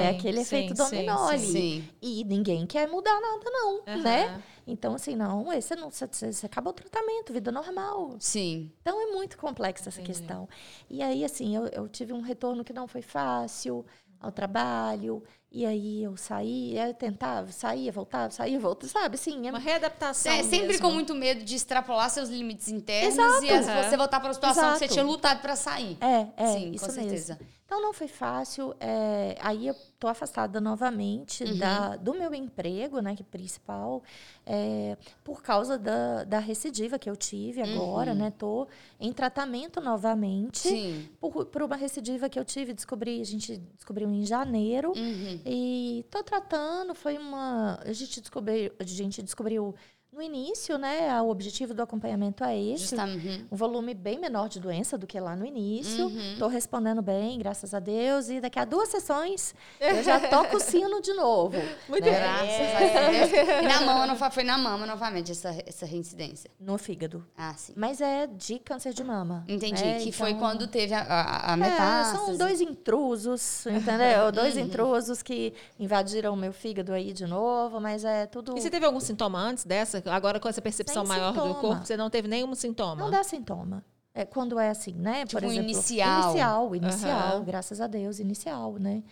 É aquele sim, efeito sim, dominó ali. E ninguém quer mudar nada, não, né? Então, assim, não, esse não, você, você acabou o tratamento, vida normal. Sim. Então, é muito complexa essa Entendi. questão. E aí, assim, eu, eu tive um retorno que não foi fácil ao trabalho. E aí, eu saía, eu tentava, saía, voltava, saía, voltava, sabe? Assim, é Uma readaptação. É, sempre mesmo. com muito medo de extrapolar seus limites internos Exato. e você voltar para uma situação que você Exato. tinha lutado para sair. É, é, Sim, isso com mesmo. Então não foi fácil. é, aí eu tô afastada novamente Uhum. da, do meu emprego, né, que é principal, é, por causa da, da recidiva que eu tive agora, Uhum. né? Tô em tratamento novamente Sim. por, por uma recidiva que eu tive, descobri, a gente descobriu em janeiro. Uhum. E tô tratando, foi uma. A gente descobriu, a gente descobriu no início, né? O objetivo do acompanhamento é esse. Justa- uhum. Um volume bem menor de doença do que lá no início. Uhum. Tô respondendo bem, graças a Deus. E daqui a duas sessões eu já toco o sino de novo. Muito né? Graças a Deus. E na mama, foi na mama novamente essa, essa reincidência. No fígado. Ah, sim. Mas é de câncer de mama. Entendi. né? que foi Então- quando teve a, a, a É, metástase. são dois intrusos, entendeu? dois Uhum. intrusos que invadiram o meu fígado aí de novo, mas é tudo. E você teve algum sintoma antes dessa? Agora com essa percepção Sem maior do sintoma. corpo, você não teve nenhum sintoma? Não dá sintoma. É, quando é assim, né? Por Tipo, um exemplo, inicial. Inicial, inicial, Aham. graças a Deus, inicial, né?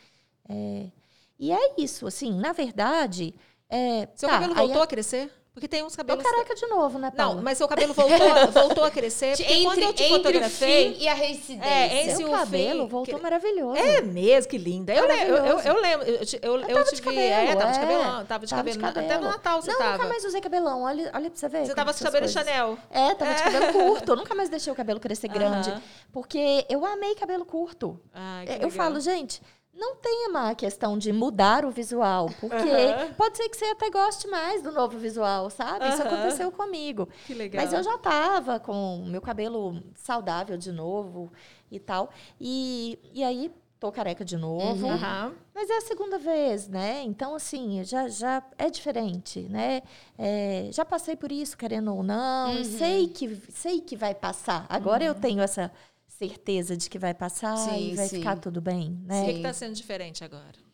É, e é isso, assim, na verdade. É, Seu tá, cabelo aí voltou a crescer? Porque tem uns Tô cabelos. careca de novo, né, Paula? Não, mas seu cabelo voltou, voltou a crescer. Porque quando eu te entre o fotografei. fim e a reincidência. É, esse Seu o cabelo fim, voltou que- maravilhoso. É mesmo, que linda. Eu, eu, eu, eu lembro. Eu, eu, eu, tava te de vi. cabelo, é, tava de é. cabelão. Tava de Tava de cabelo. Até no cabelo. Natal você não, tava. nunca mais usei cabelão. Olha, olha pra você ver. Você tava essas cabelo coisas. Chanel. É, tava de cabelo curto. Eu nunca mais deixei o cabelo crescer grande. Aham. Porque eu amei cabelo curto. Que É, legal. Eu falo, gente, não tem uma questão de mudar o visual, porque Aham. pode ser que você até goste mais do novo visual, sabe? Isso Aham. aconteceu comigo. Que legal. Mas eu já tava com o meu cabelo saudável de novo e tal. E, e aí, tô careca de novo. Aham. Mas é a segunda vez, né? Então, assim, já, já é diferente, né? É, já passei por isso, querendo ou não. Uhum. Sei, que, sei que vai passar. Agora eu tenho essa certeza de que vai passar Sim, e vai sim. ficar tudo bem, O que né? está sendo diferente agora?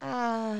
Ah,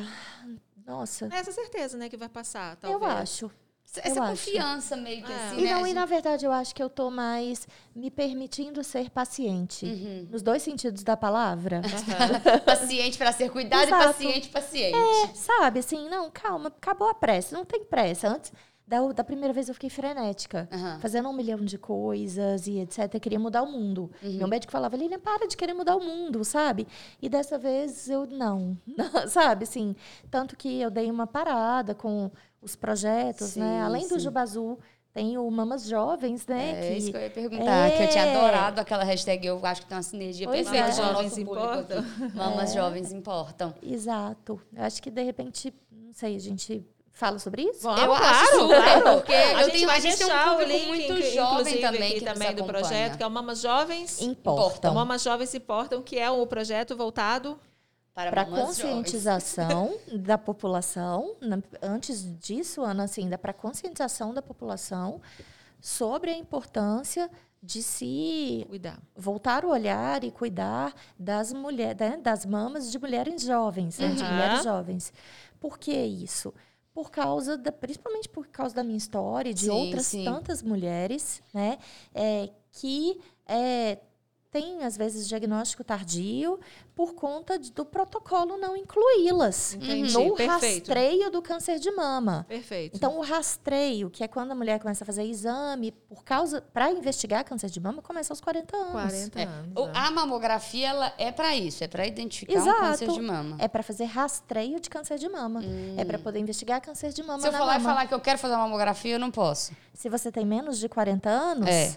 nossa, Essa certeza, né, que vai passar, eu talvez. acho. Essa Eu acho. confiança meio que É. assim, E, né? não, e na verdade eu acho que eu tô mais me permitindo ser paciente. Uhum. Nos dois sentidos da palavra. Aham. Paciente para ser cuidado Exato. e paciente, paciente. É, sabe, assim, não, calma, acabou a pressa, não tem pressa. Antes, da, da primeira vez eu fiquei frenética, Aham. fazendo um milhão de coisas e etc. Eu queria mudar o mundo. Uhum. Meu médico falava, Lilian, para de querer mudar o mundo, sabe? E dessa vez eu não, sabe, assim, tanto que eu dei uma parada com os projetos, Sim, né? Além do sim. Juba Azul, tem o Mamas Jovens, né? É que- isso que eu ia perguntar. Que eu tinha É. adorado aquela hashtag. Eu acho que tem uma sinergia Pois perfeita é. com o Jovens nosso público importam. Mamas jovens importam. Exato. Eu acho que, de repente, não sei, a gente fala sobre isso? Vamos, eu claro, acho super, claro. porque A eu gente tenho, vai a gente tem um público link, muito jovem também aqui que também do acompanha. projeto, que é o Mamas Jovens. Importam. Então, Mamas Jovens Importam, que é o projeto voltado para para mamas jovens. conscientização da população. antes disso, Ana, assim, para conscientização da população sobre a importância de se cuidar. voltar o olhar e cuidar das mulheres, das mamas de mulheres jovens, né, de mulheres jovens. Por que isso? Por causa da, principalmente por causa da minha história e de Sim, outras sim. tantas mulheres, né, é, que é, têm às vezes diagnóstico tardio por conta do protocolo não incluí-las no perfeito. rastreio do câncer de mama. Perfeito. Então, o rastreio, que é quando a mulher começa a fazer exame por causa para investigar câncer de mama, começa aos 40 anos. 40 É, anos. o- né? a mamografia ela é para isso, é para identificar um Exato. câncer de mama. É para fazer rastreio de câncer de mama. É para poder investigar câncer de mama Se eu na falar e mama. falar que eu quero fazer uma mamografia, eu não posso. Se você tem menos de 40 anos, É.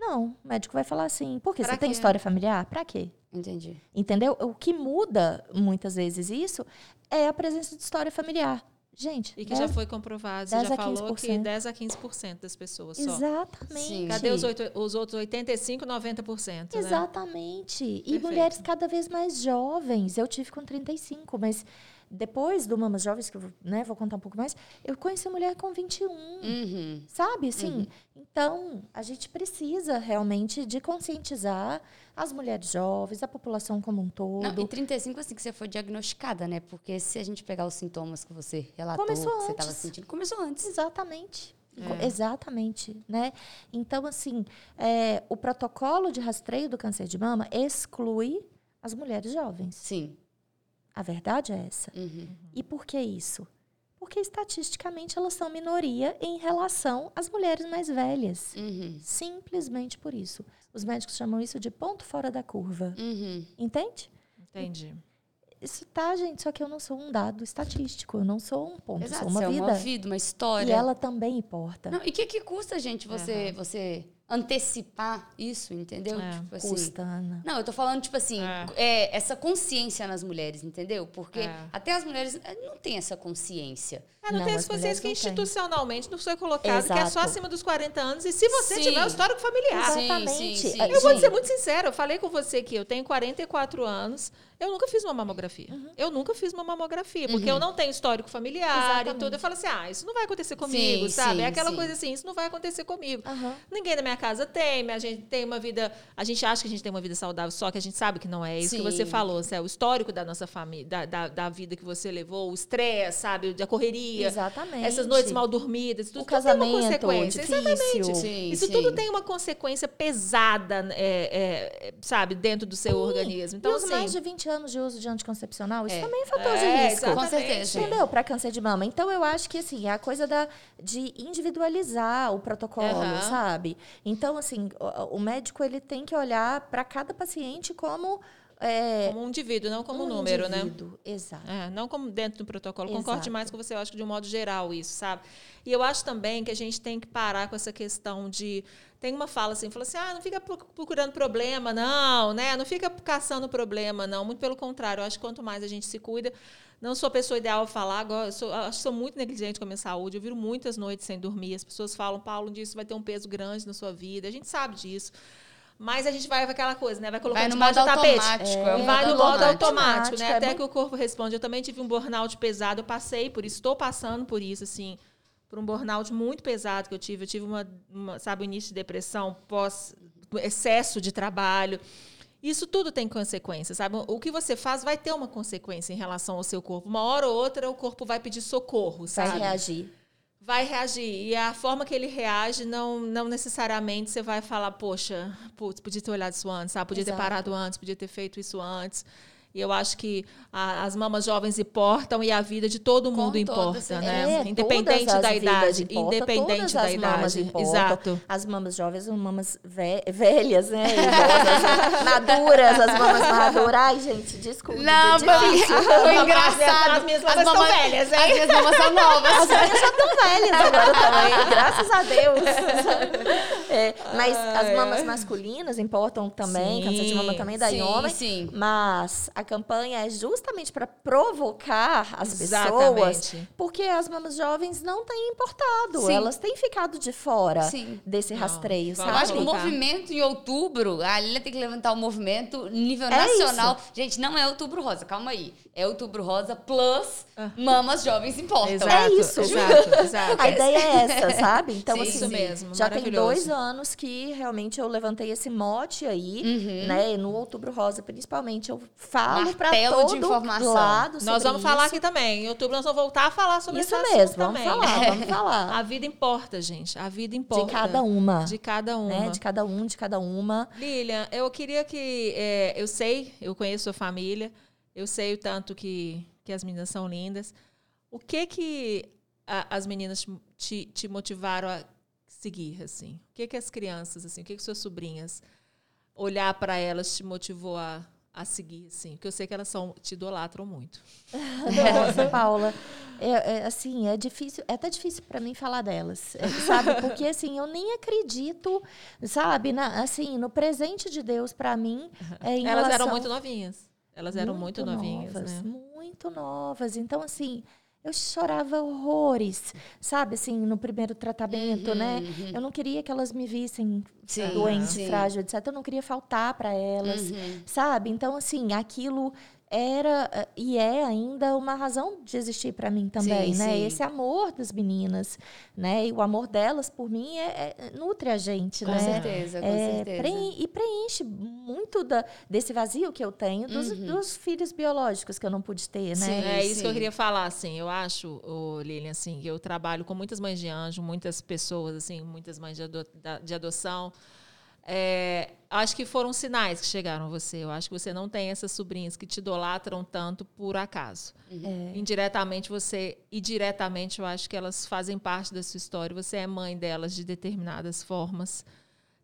não, o médico vai falar assim, por quê? Pra Você tem história familiar? Para quê? Entendi. Entendeu? O que muda muitas vezes isso é a presença de história familiar. Gente, E que né? já foi comprovado, você 10 já falou que 15%. 10 a 15% das pessoas só. Exatamente. Sim. Cadê os, oito, os outros 85, 90%? Né? Exatamente. E Perfeito. mulheres cada vez mais jovens. Eu tive com 35, mas depois do Mamas Jovens, que eu vou, né, vou contar um pouco mais, eu conheci mulher com 21. Uhum. Sabe, assim? Então, a gente precisa realmente de conscientizar as mulheres jovens, a população como um todo. Não, e 35 assim que você foi diagnosticada, né? Porque se a gente pegar os sintomas que você relatou, Começou que você estava antes. sentindo, começou antes. Exatamente. É. Exatamente, né? Então, assim, é, o protocolo de rastreio do câncer de mama exclui as mulheres jovens. Sim. A verdade é essa. Uhum. E por que isso? Porque estatisticamente elas são minoria em relação às mulheres mais velhas. Uhum. Simplesmente por isso. Os médicos chamam isso de ponto fora da curva. Uhum. Entende? Entendi. Isso tá, gente, só que eu não sou um dado estatístico, eu não sou um ponto, eu Exato, sou uma você é vida. uma vida, uma história. E ela também importa. Não, e o que, que custa, gente, você, você antecipar isso, entendeu? É, tipo assim. Custa, Ana. Não, eu tô falando, tipo assim, É. é, essa consciência nas mulheres, entendeu? Porque É. até as mulheres eh, não têm essa consciência. Ah, não, Não, tem as essa consciência mulheres que institucionalmente não foi colocado, que é só Exato. acima dos 40 anos. E se você Sim. tiver o histórico familiar. Sim, Exatamente. sim, sim, Eu Eu vou sim. ser muito sincera, eu falei com você que eu tenho 44 anos, eu nunca fiz uma mamografia. Eu nunca fiz uma mamografia, porque Uhum. eu não tenho histórico familiar e Exatamente. tudo. Eu falo assim, ah, isso não vai acontecer comigo, Sim, sabe? sim, é aquela sim. coisa assim, isso não vai acontecer comigo. Aham. Ninguém na minha casa tem, a gente tem uma vida. A gente acha que a gente tem uma vida saudável, só que a gente sabe que não é isso que Sim. você falou. Assim, é o histórico da nossa família, da, da, da vida que você levou, o estresse, sabe? Da correria. Exatamente. Essas noites mal dormidas, tudo, O tudo tem uma consequência. difícil. Exatamente. Sim, Isso sim. tudo tem uma consequência pesada, é, é, sabe, dentro do seu organismo. Então, e os assim. mais de 20 anos de uso de anticoncepcional, isso É. também é fator É, de risco. exatamente. Com certeza. Entendeu? Para câncer de mama. Então, eu acho que, assim, é a coisa da, de individualizar o protocolo, Aham. sabe? Então, assim, o, o médico, ele tem que olhar para cada paciente como... é, Como um indivíduo, não como um, número, né? indivíduo. Exato. É, não como dentro do protocolo. Concordo demais com você, eu acho que de um modo geral isso, sabe? E eu acho também que a gente tem que parar com essa questão de. Tem uma fala assim, fala assim, ah, não fica pro- procurando problema, não, né? Não fica caçando problema, não. Muito pelo contrário, eu acho que quanto mais a gente se cuida. Não sou a pessoa ideal a falar, agora, sou, acho que sou muito negligente com a minha saúde. Eu viro muitas noites sem dormir. As pessoas falam, Paulo, um dia isso vai ter um peso grande na sua vida. A gente sabe disso. Mas a gente vai aquela coisa, né? Vai colocando Vai no modo do tapete. automático. É, É, um vai no modo automático. né? É Até que o corpo responde. Eu também tive um burnout pesado, eu passei por isso, estou passando por isso, assim, por um burnout muito pesado que eu tive. Eu tive uma, uma sabe, o início de depressão pós excesso de trabalho. Isso tudo tem consequências, sabe? O que você faz vai ter uma consequência em relação ao seu corpo. Uma hora ou outra o corpo vai pedir socorro, Vai sabe? reagir. Vai reagir. E a forma que ele reage, não, não necessariamente você vai falar, poxa, putz, podia ter olhado isso antes, sabe? Podia ter Exato. parado antes, podia ter feito isso antes. E eu acho que a- as mamas jovens importam e a vida de todo mundo importa, certeza. né? É, Independente todas as da idade. importam, independente todas da as idade. importam. Exato. As mamas jovens, as mamas ve- velhas, né? Idosas, maduras, as mamas maduras. Ai, gente, desculpa. Não, de- foi, difícil. foi As engraçado. minhas mamas são mamas- velhas, hein? As minhas mamas são novas. As minhas já estão velhas agora também, graças a Deus. É, mas as Ai, mamas ai. masculinas importam também, Sim, câncer de mama também dá em sim, homem. sim. Mas a campanha é justamente para provocar as pessoas, Exatamente. porque as mamas jovens não têm importado, Sim. elas têm ficado de fora Sim. desse Não, rastreio, vamos Eu acho que o sabe? movimento em outubro, a Lilia tem que levantar o movimento nível É nacional. Gente, não é outubro rosa, calma aí. É outubro rosa plus Ah. mamas jovens importam. Exato, É isso. Exato, exato. A ideia é essa, sabe? Então, Sim, assim, Isso mesmo, já tem dois anos que realmente eu levantei esse mote aí, Uhum. né? No Outubro Rosa, principalmente, eu falo para todo de informação. lado Nós sobre vamos falar isso. aqui também. Em outubro nós vamos voltar a falar sobre Isso esse mesmo, vamos também. falar, vamos falar. A vida importa, gente. A vida importa. De cada uma. De cada uma. Né? De cada um, de cada uma. Lilian, eu queria que. é, eu sei, eu conheço sua família, eu sei o tanto que, que as meninas são lindas. O que que a- as meninas te- te, motivaram a seguir, assim? O que que as crianças, assim, o que que suas sobrinhas, olhar para elas te motivou a, a seguir, assim? Porque eu sei que elas são, te idolatram muito. Nossa, Paula, é, é, assim, é difícil, é até difícil para mim falar delas, é, sabe? Porque assim, eu nem acredito, sabe, na, assim, no presente de Deus para mim, é, elas eram relação- muito novinhas. Elas eram muito, novinhas, novas, né? Muito novas. Então, assim, eu chorava horrores, sabe, assim, no primeiro tratamento, né? Eu não queria que elas me vissem Uhum, Sim, doente, sim. frágil, etc. Eu não queria faltar para elas, Uhum. sabe? Então, assim, aquilo era eh, e é ainda uma razão de existir para mim também, Sim, né? sim. Esse amor das meninas, né? E o amor delas por mim é, é- nutre a gente, Com né? certeza, com É, certeza. preen- e preenche muito da, desse vazio que eu tenho dos, dos filhos biológicos que eu não pude ter, né? Uhum. Sim. É isso que eu queria falar, assim. Eu acho, Lilian, assim, que eu trabalho com muitas mães de anjo, muitas pessoas, assim, muitas mães de, ado- de adoção. É, acho que foram sinais que chegaram a você. Eu acho que você não tem essas sobrinhas que te idolatram tanto por acaso. É. Indiretamente você e diretamente eu acho que elas fazem parte da sua história. Você é mãe delas de determinadas formas.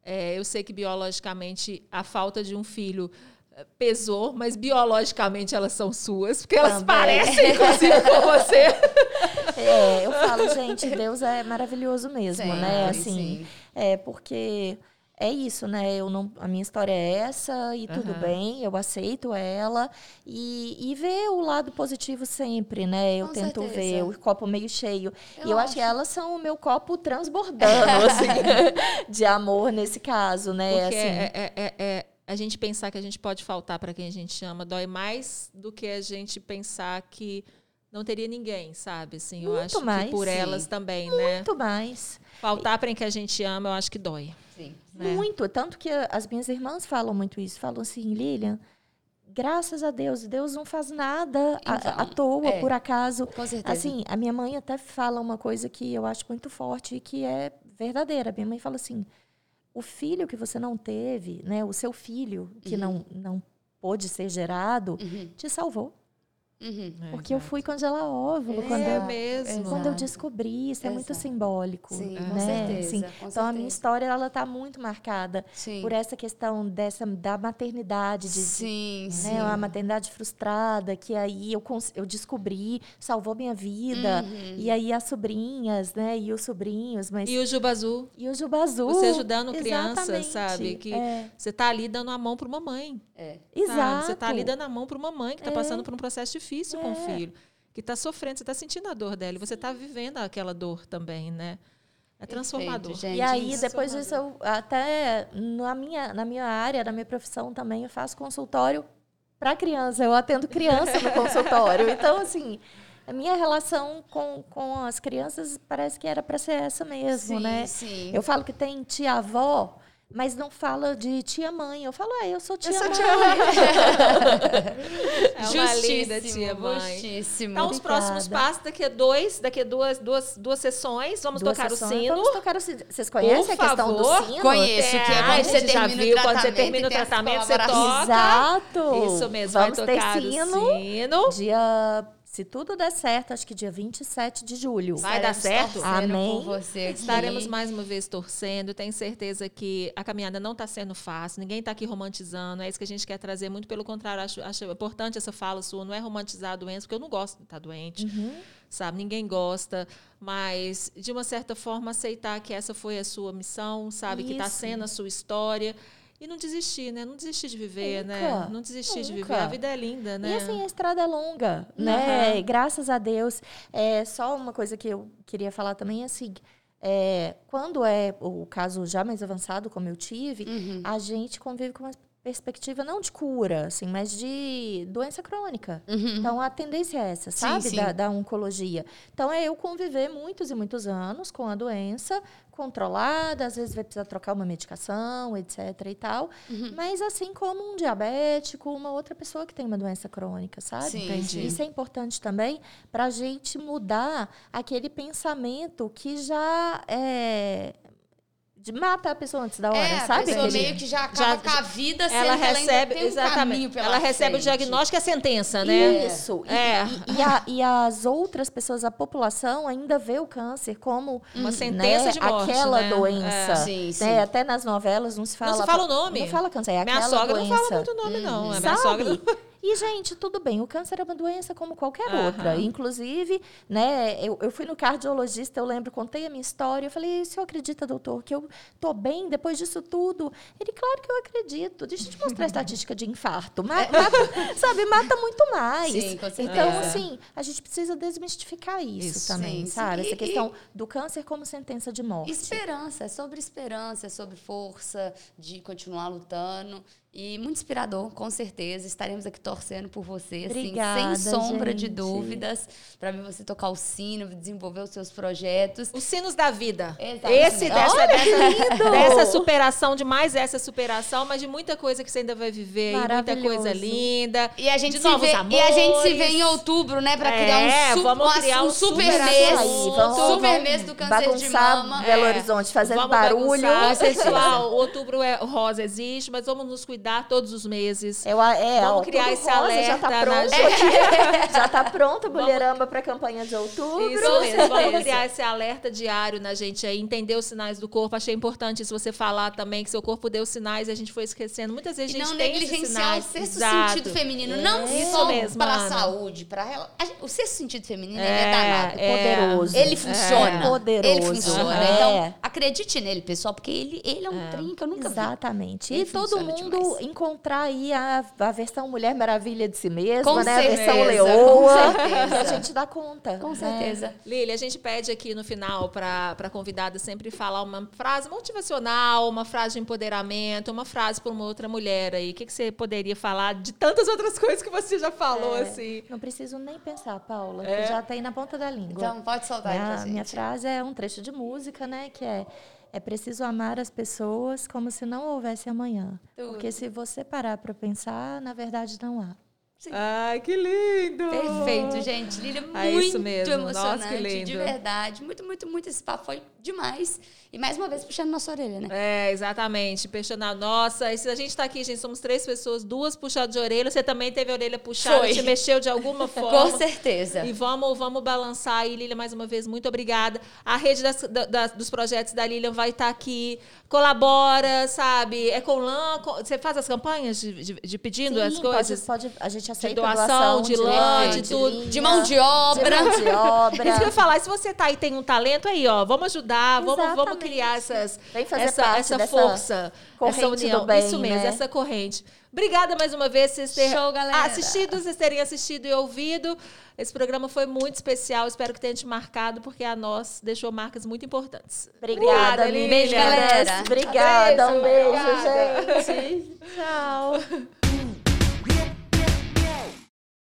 É, eu sei que biologicamente a falta de um filho eh, pesou, mas biologicamente elas são suas, porque elas Também. parecem inclusive com você. É, eu falo, gente, Deus é maravilhoso mesmo, Sim, né? sim. Assim, é porque é isso, né? Eu não, a minha história é essa e tudo Aham. bem, eu aceito ela e, e ver o lado positivo sempre, né? Eu Com tento certeza. ver o copo meio cheio. Eu e eu acho que acho. elas são o meu copo transbordando, assim, de amor nesse caso, né? Porque assim, é, é- é- é- a gente pensar que a gente pode faltar para quem a gente ama dói mais do que a gente pensar que não teria ninguém, sabe? Assim, eu Muito acho mais, que por sim. elas também, né? muito mais. Faltar para quem a gente ama, eu acho que dói. Sim. né? Muito. Tanto que as minhas irmãs falam muito isso. Falam assim, Lilian, graças a Deus, Deus não faz nada Então, à toa, é. por acaso. Com certeza. Assim, a minha mãe até fala uma coisa que eu acho muito forte e que é verdadeira. Minha mãe fala assim: o filho que você não teve, né? O seu filho que não, não pôde ser gerado, Uhum, te salvou. Uhum. É, Porque eu fui congelar óvulo. É, quando é eu, mesmo. quando eu Exato. descobri, isso é muito Exato. simbólico. Sim, né? com certeza. Assim, com então a minha certeza. história ela tá muito marcada Sim. por essa questão dessa da maternidade, de, Sim, sim. né, uma maternidade frustrada, que aí eu, eu descobri, salvou minha vida. Uhum. E aí as sobrinhas, né, e os sobrinhos, mas E o Juba Azul, e o Juba Azul. você ajudando crianças, exatamente. sabe? Que é, você tá ali dando a mão para uma mãe. É. exato. Sabe? Você tá ali dando a mão para uma mãe que está É. passando por um processo difícil com o É. filho, que está sofrendo, você está sentindo a dor dela e você está vivendo aquela dor também, né? É transformador. Perfeito, gente. E aí, depois transformador. disso, eu até na minha, na minha área, na minha profissão também, eu faço consultório para criança. Eu atendo criança no consultório. Então, assim, a minha relação com, com as crianças parece que era para ser essa mesmo, sim, né? Sim. Eu falo que tem tia-avó, mas não fala de tia-mãe. Eu falo, ah, eu sou Eu sou tia-mãe. É uma linda tia mãe. justíssimo. Então, os próximos passos, daqui a dois, daqui a duas, duas, duas sessões, vamos Duas tocar sessões. o sino. Vamos tocar o sino. Vocês conhecem Por a questão favor. do sino? Conheço, que é Ah, quando a você gente já viu, quando você termina o tratamento, você toca. Exato. Isso mesmo, Vamos vai ter tocar sino. o sino. Dia, se tudo der certo, acho que dia 27 de julho. Vai dar certo? Amém. por você aqui. Estaremos mais uma vez torcendo. Tenho certeza que a caminhada não está sendo fácil. Ninguém está aqui romantizando. É isso que a gente quer trazer. Muito pelo contrário, acho, acho importante essa fala sua. Não é romantizar a doença, porque eu não gosto de estar doente. Uhum. Sabe? Ninguém gosta. Mas, de uma certa forma, aceitar que essa foi a sua missão, sabe? Que está Isso. sendo a sua história. E não desistir, né? Não desistir de viver, né? Nunca, Não desistir de nunca. viver. A vida é linda, né? E assim, a estrada é longa, né? Aham. Graças a Deus. É, só uma coisa que eu queria falar também é assim. é, quando é o caso já mais avançado, como eu tive, Uhum. a gente convive com uma perspectiva não de cura, assim, mas de doença crônica. Uhum. Então, a tendência é essa, sabe? sim. Da, da oncologia. Então, é eu conviver muitos e muitos anos com a doença, controlada, às vezes vai precisar trocar uma medicação, etc e tal. Uhum. Mas assim como um diabético, uma outra pessoa que tem uma doença crônica, sabe? Sim, Entendi. Isso é importante também para a gente mudar aquele pensamento que já é, de mata a pessoa antes da hora, É, a sabe? pessoa Aquele- meio que já acaba Já- com a vida, sendo ela ela recebe, um exatamente. caminho pela Ela recebe o frente. diagnóstico e a sentença, né? Isso. E, É. e- e a- e as outras pessoas, a população ainda vê o câncer como Uma né, sentença de morte, aquela né? doença. É. Sim, sim. né? Até nas novelas não se fala. se fala o nome. Não fala câncer, é Minha aquela sogra doença. não fala muito nome, não. A minha sogra. E, gente, tudo bem. O câncer é uma doença como qualquer Aham. outra. Inclusive, né, eu, eu fui no cardiologista, eu lembro, contei a minha história. Eu falei, o senhor acredita, doutor, que eu tô bem depois disso tudo? Ele, claro que eu acredito. Deixa eu te mostrar a estatística de infarto. Ma- Mata, sabe, mata muito mais. Sim, com certeza. Então, assim, a gente precisa desmistificar isso, Isso. também, Sim, sim. sabe? E- Essa questão do câncer como sentença de morte. Esperança, é sobre esperança, é sobre força de continuar lutando. E muito inspirador, com certeza. Estaremos aqui torcendo por você, assim, Obrigada, sem sombra de gente. dúvidas, para ver você tocar o sino, desenvolver os seus projetos. Os sinos da vida. Exatamente. Esse dessa, Olha, dessa, dessa superação, de mais essa superação, mas de muita coisa que você ainda vai viver, muita coisa linda. E a gente, de se vê, e a gente se vê em outubro, né? Pra É, criar um, su vamos criar um um super super mês. Vamos- super mês do câncer de mama. Belo É. Horizonte fazendo Vamos barulho. Pessoal, outubro é rosa existe, mas vamos nos cuidar todos os meses. Eu, é, Vamos ó, criar esse rosa, alerta já tá na pronto. gente. já tá pronto o Bulheramba para a campanha de outubro. Isso mesmo, vamos criar esse alerta diário na gente aí, entender os sinais do corpo. Achei importante isso você falar também, que seu corpo deu sinais e a gente foi esquecendo. Muitas vezes E a gente não tem esses negligenciar o sexto Exato. sentido feminino. Não Isso só mesmo, para a saúde, para O sexto sentido feminino É, é danado. é. Poderoso. Ele funciona. É. Poderoso. Ele funciona. É. Então, acredite nele, pessoal, porque ele, ele é um trem que eu nunca vi. Exatamente. E todo mundo demais. Encontrar aí a, a versão Mulher Maravilha de si mesma, Com né? A versão certeza, leoa. com certeza. A gente dá conta. Com né? certeza. Lili, a gente pede aqui no final para a convidada sempre falar uma frase motivacional, uma frase de empoderamento, uma frase para uma outra mulher aí. O que, que você poderia falar de tantas outras coisas que você já falou, É, assim? Não preciso nem pensar, Paula, É. que já tem na ponta da língua. Então, pode soltar aí pra Minha, gente. minha frase é um trecho de música, né? Que é é preciso amar as pessoas como se não houvesse amanhã. Tudo. Porque se você parar para pensar, na verdade não há. Ai, que lindo! Perfeito, gente. Lília, muito É isso mesmo. Nossa, emocionante, que lindo. de verdade. Muito, muito, muito. Esse papo foi demais. E mais uma vez puxando nossa orelha, né? É, exatamente. Puxando a nossa. E se a gente tá aqui, gente, somos três pessoas, duas puxadas de orelha. Você também teve a orelha puxada, Foi. te mexeu de alguma Com forma. certeza. E vamos, vamos balançar aí, Lilian, mais uma vez, muito obrigada. A rede das- da- das- dos projetos da Lilian vai estar aqui, colabora, sabe? É com lã, com- você faz as campanhas de, de- de pedindo as Sim, coisas? Pode, pode- a gente aceita doação, doação, de lã, de de tudo. linha, De mão de obra. De mão de obra. Isso que eu ia falar, se você tá aí tem um talento aí, ó, vamos ajudar, vamos, vamos criar essas, essa, essa força, corrente essa união. do bem, Isso mesmo, né? essa corrente. Obrigada mais uma vez vocês terem Show, galera. assistido, vocês terem assistido e ouvido. Esse programa foi muito especial, espero que tenha te marcado, porque a nós deixou marcas muito importantes. Obrigada. Lília. Beijo, galera. Obrigada, um beijo, Obrigada. gente. Tchau.